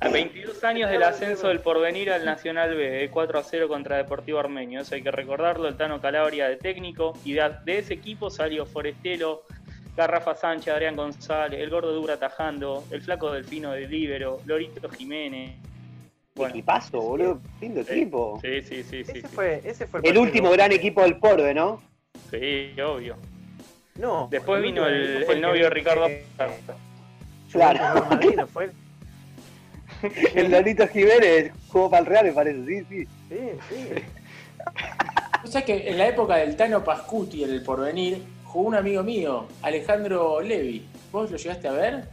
A 22 años del ascenso del porvenir al Nacional B, eh, 4 a 0 contra Deportivo Armenio. Eso hay que recordarlo. El Tano Calabria de técnico. Y de, de ese equipo salió Forestelo, Garrafa Sánchez, Adrián González, el Gordo Dura tajando, el Flaco Delfino de Líbero, Lorito Jiménez. Bueno, Equipazo, boludo. Lindo equipo. sí, sí, sí, sí. Ese sí. fue, ese fue El partido- último gran equipo del Porbe, ¿no? Sí, obvio. No. Después el vino el, el novio de Ricardo. que- Claro. Madrid, ¿no fue? [LAUGHS] El Lolito Jiménez jugó para el Real, me parece. Sí, sí. Sí, sí. O sea que en la época del Tano Pascuti en el porvenir, jugó un amigo mío, Alejandro Levi. ¿Vos lo llegaste a ver?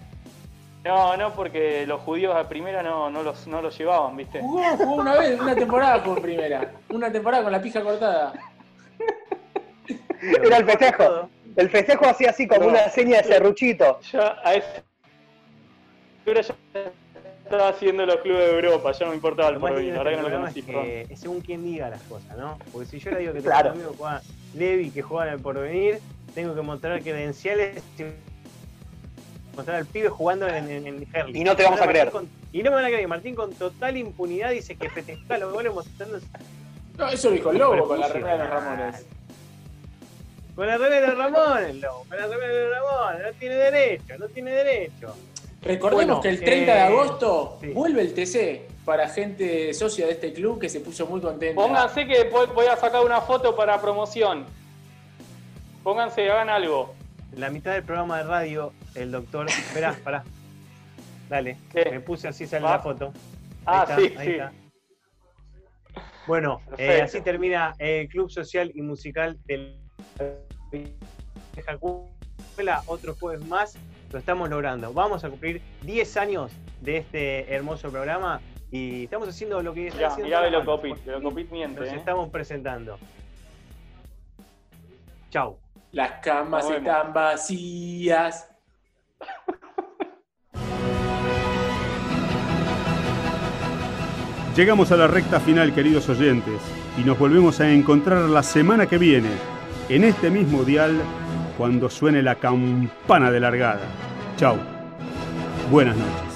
No, no, porque los judíos a primera no, no, los, no los llevaban, ¿viste? Jugó, jugó una vez, una temporada jugó en primera. Una temporada con la pija cortada. Era el festejo. El festejo hacía así como No. una seña de serruchito. Ya a ya estaba haciendo los clubes de Europa, ya no me importaba el porvenir, verdad que no lo conocí, es perdón. que es según quien diga las cosas, ¿no? Porque si yo le digo que [LAUGHS] Claro. tengo un amigo que juega Levi que juega en el porvenir, tengo que mostrar credenciales y mostrar al pibe jugando en, en, en. Y no te vamos a creer. con- y no me van a creer, Martín con total impunidad dice que festeja los goles mostrando No, eso dijo el Lobo con la remera de los Ramones. con la remera de Ramón, lobo, con la remera de Ramón, no tiene derecho, no tiene derecho. Recordemos Bueno, que el 30 de eh, agosto sí. vuelve el TC para gente socia de este club que se puso muy contenta. Pónganse que voy a sacar una foto para promoción. Pónganse, hagan algo. La mitad del programa de radio, el doctor. Esperá, [LAUGHS] pará. Dale, ¿Qué? me puse así sale Va. la foto. Ah, Ahí sí, está, ahí sí. está. Bueno, eh, así termina el Club Social y Musical del Vieja Escuela. Otro jueves más, lo estamos logrando. Vamos a cumplir 10 años de este hermoso programa y estamos haciendo lo que está haciendo mirá la Velocopit, banda. Velocopit miente, Nos ¿eh? estamos presentando. Chau. Las camas están vacías. Llegamos a la recta final, queridos oyentes, y nos volvemos a encontrar la semana que viene, en este mismo dial, cuando suene la campana de largada. Chau. Buenas noches.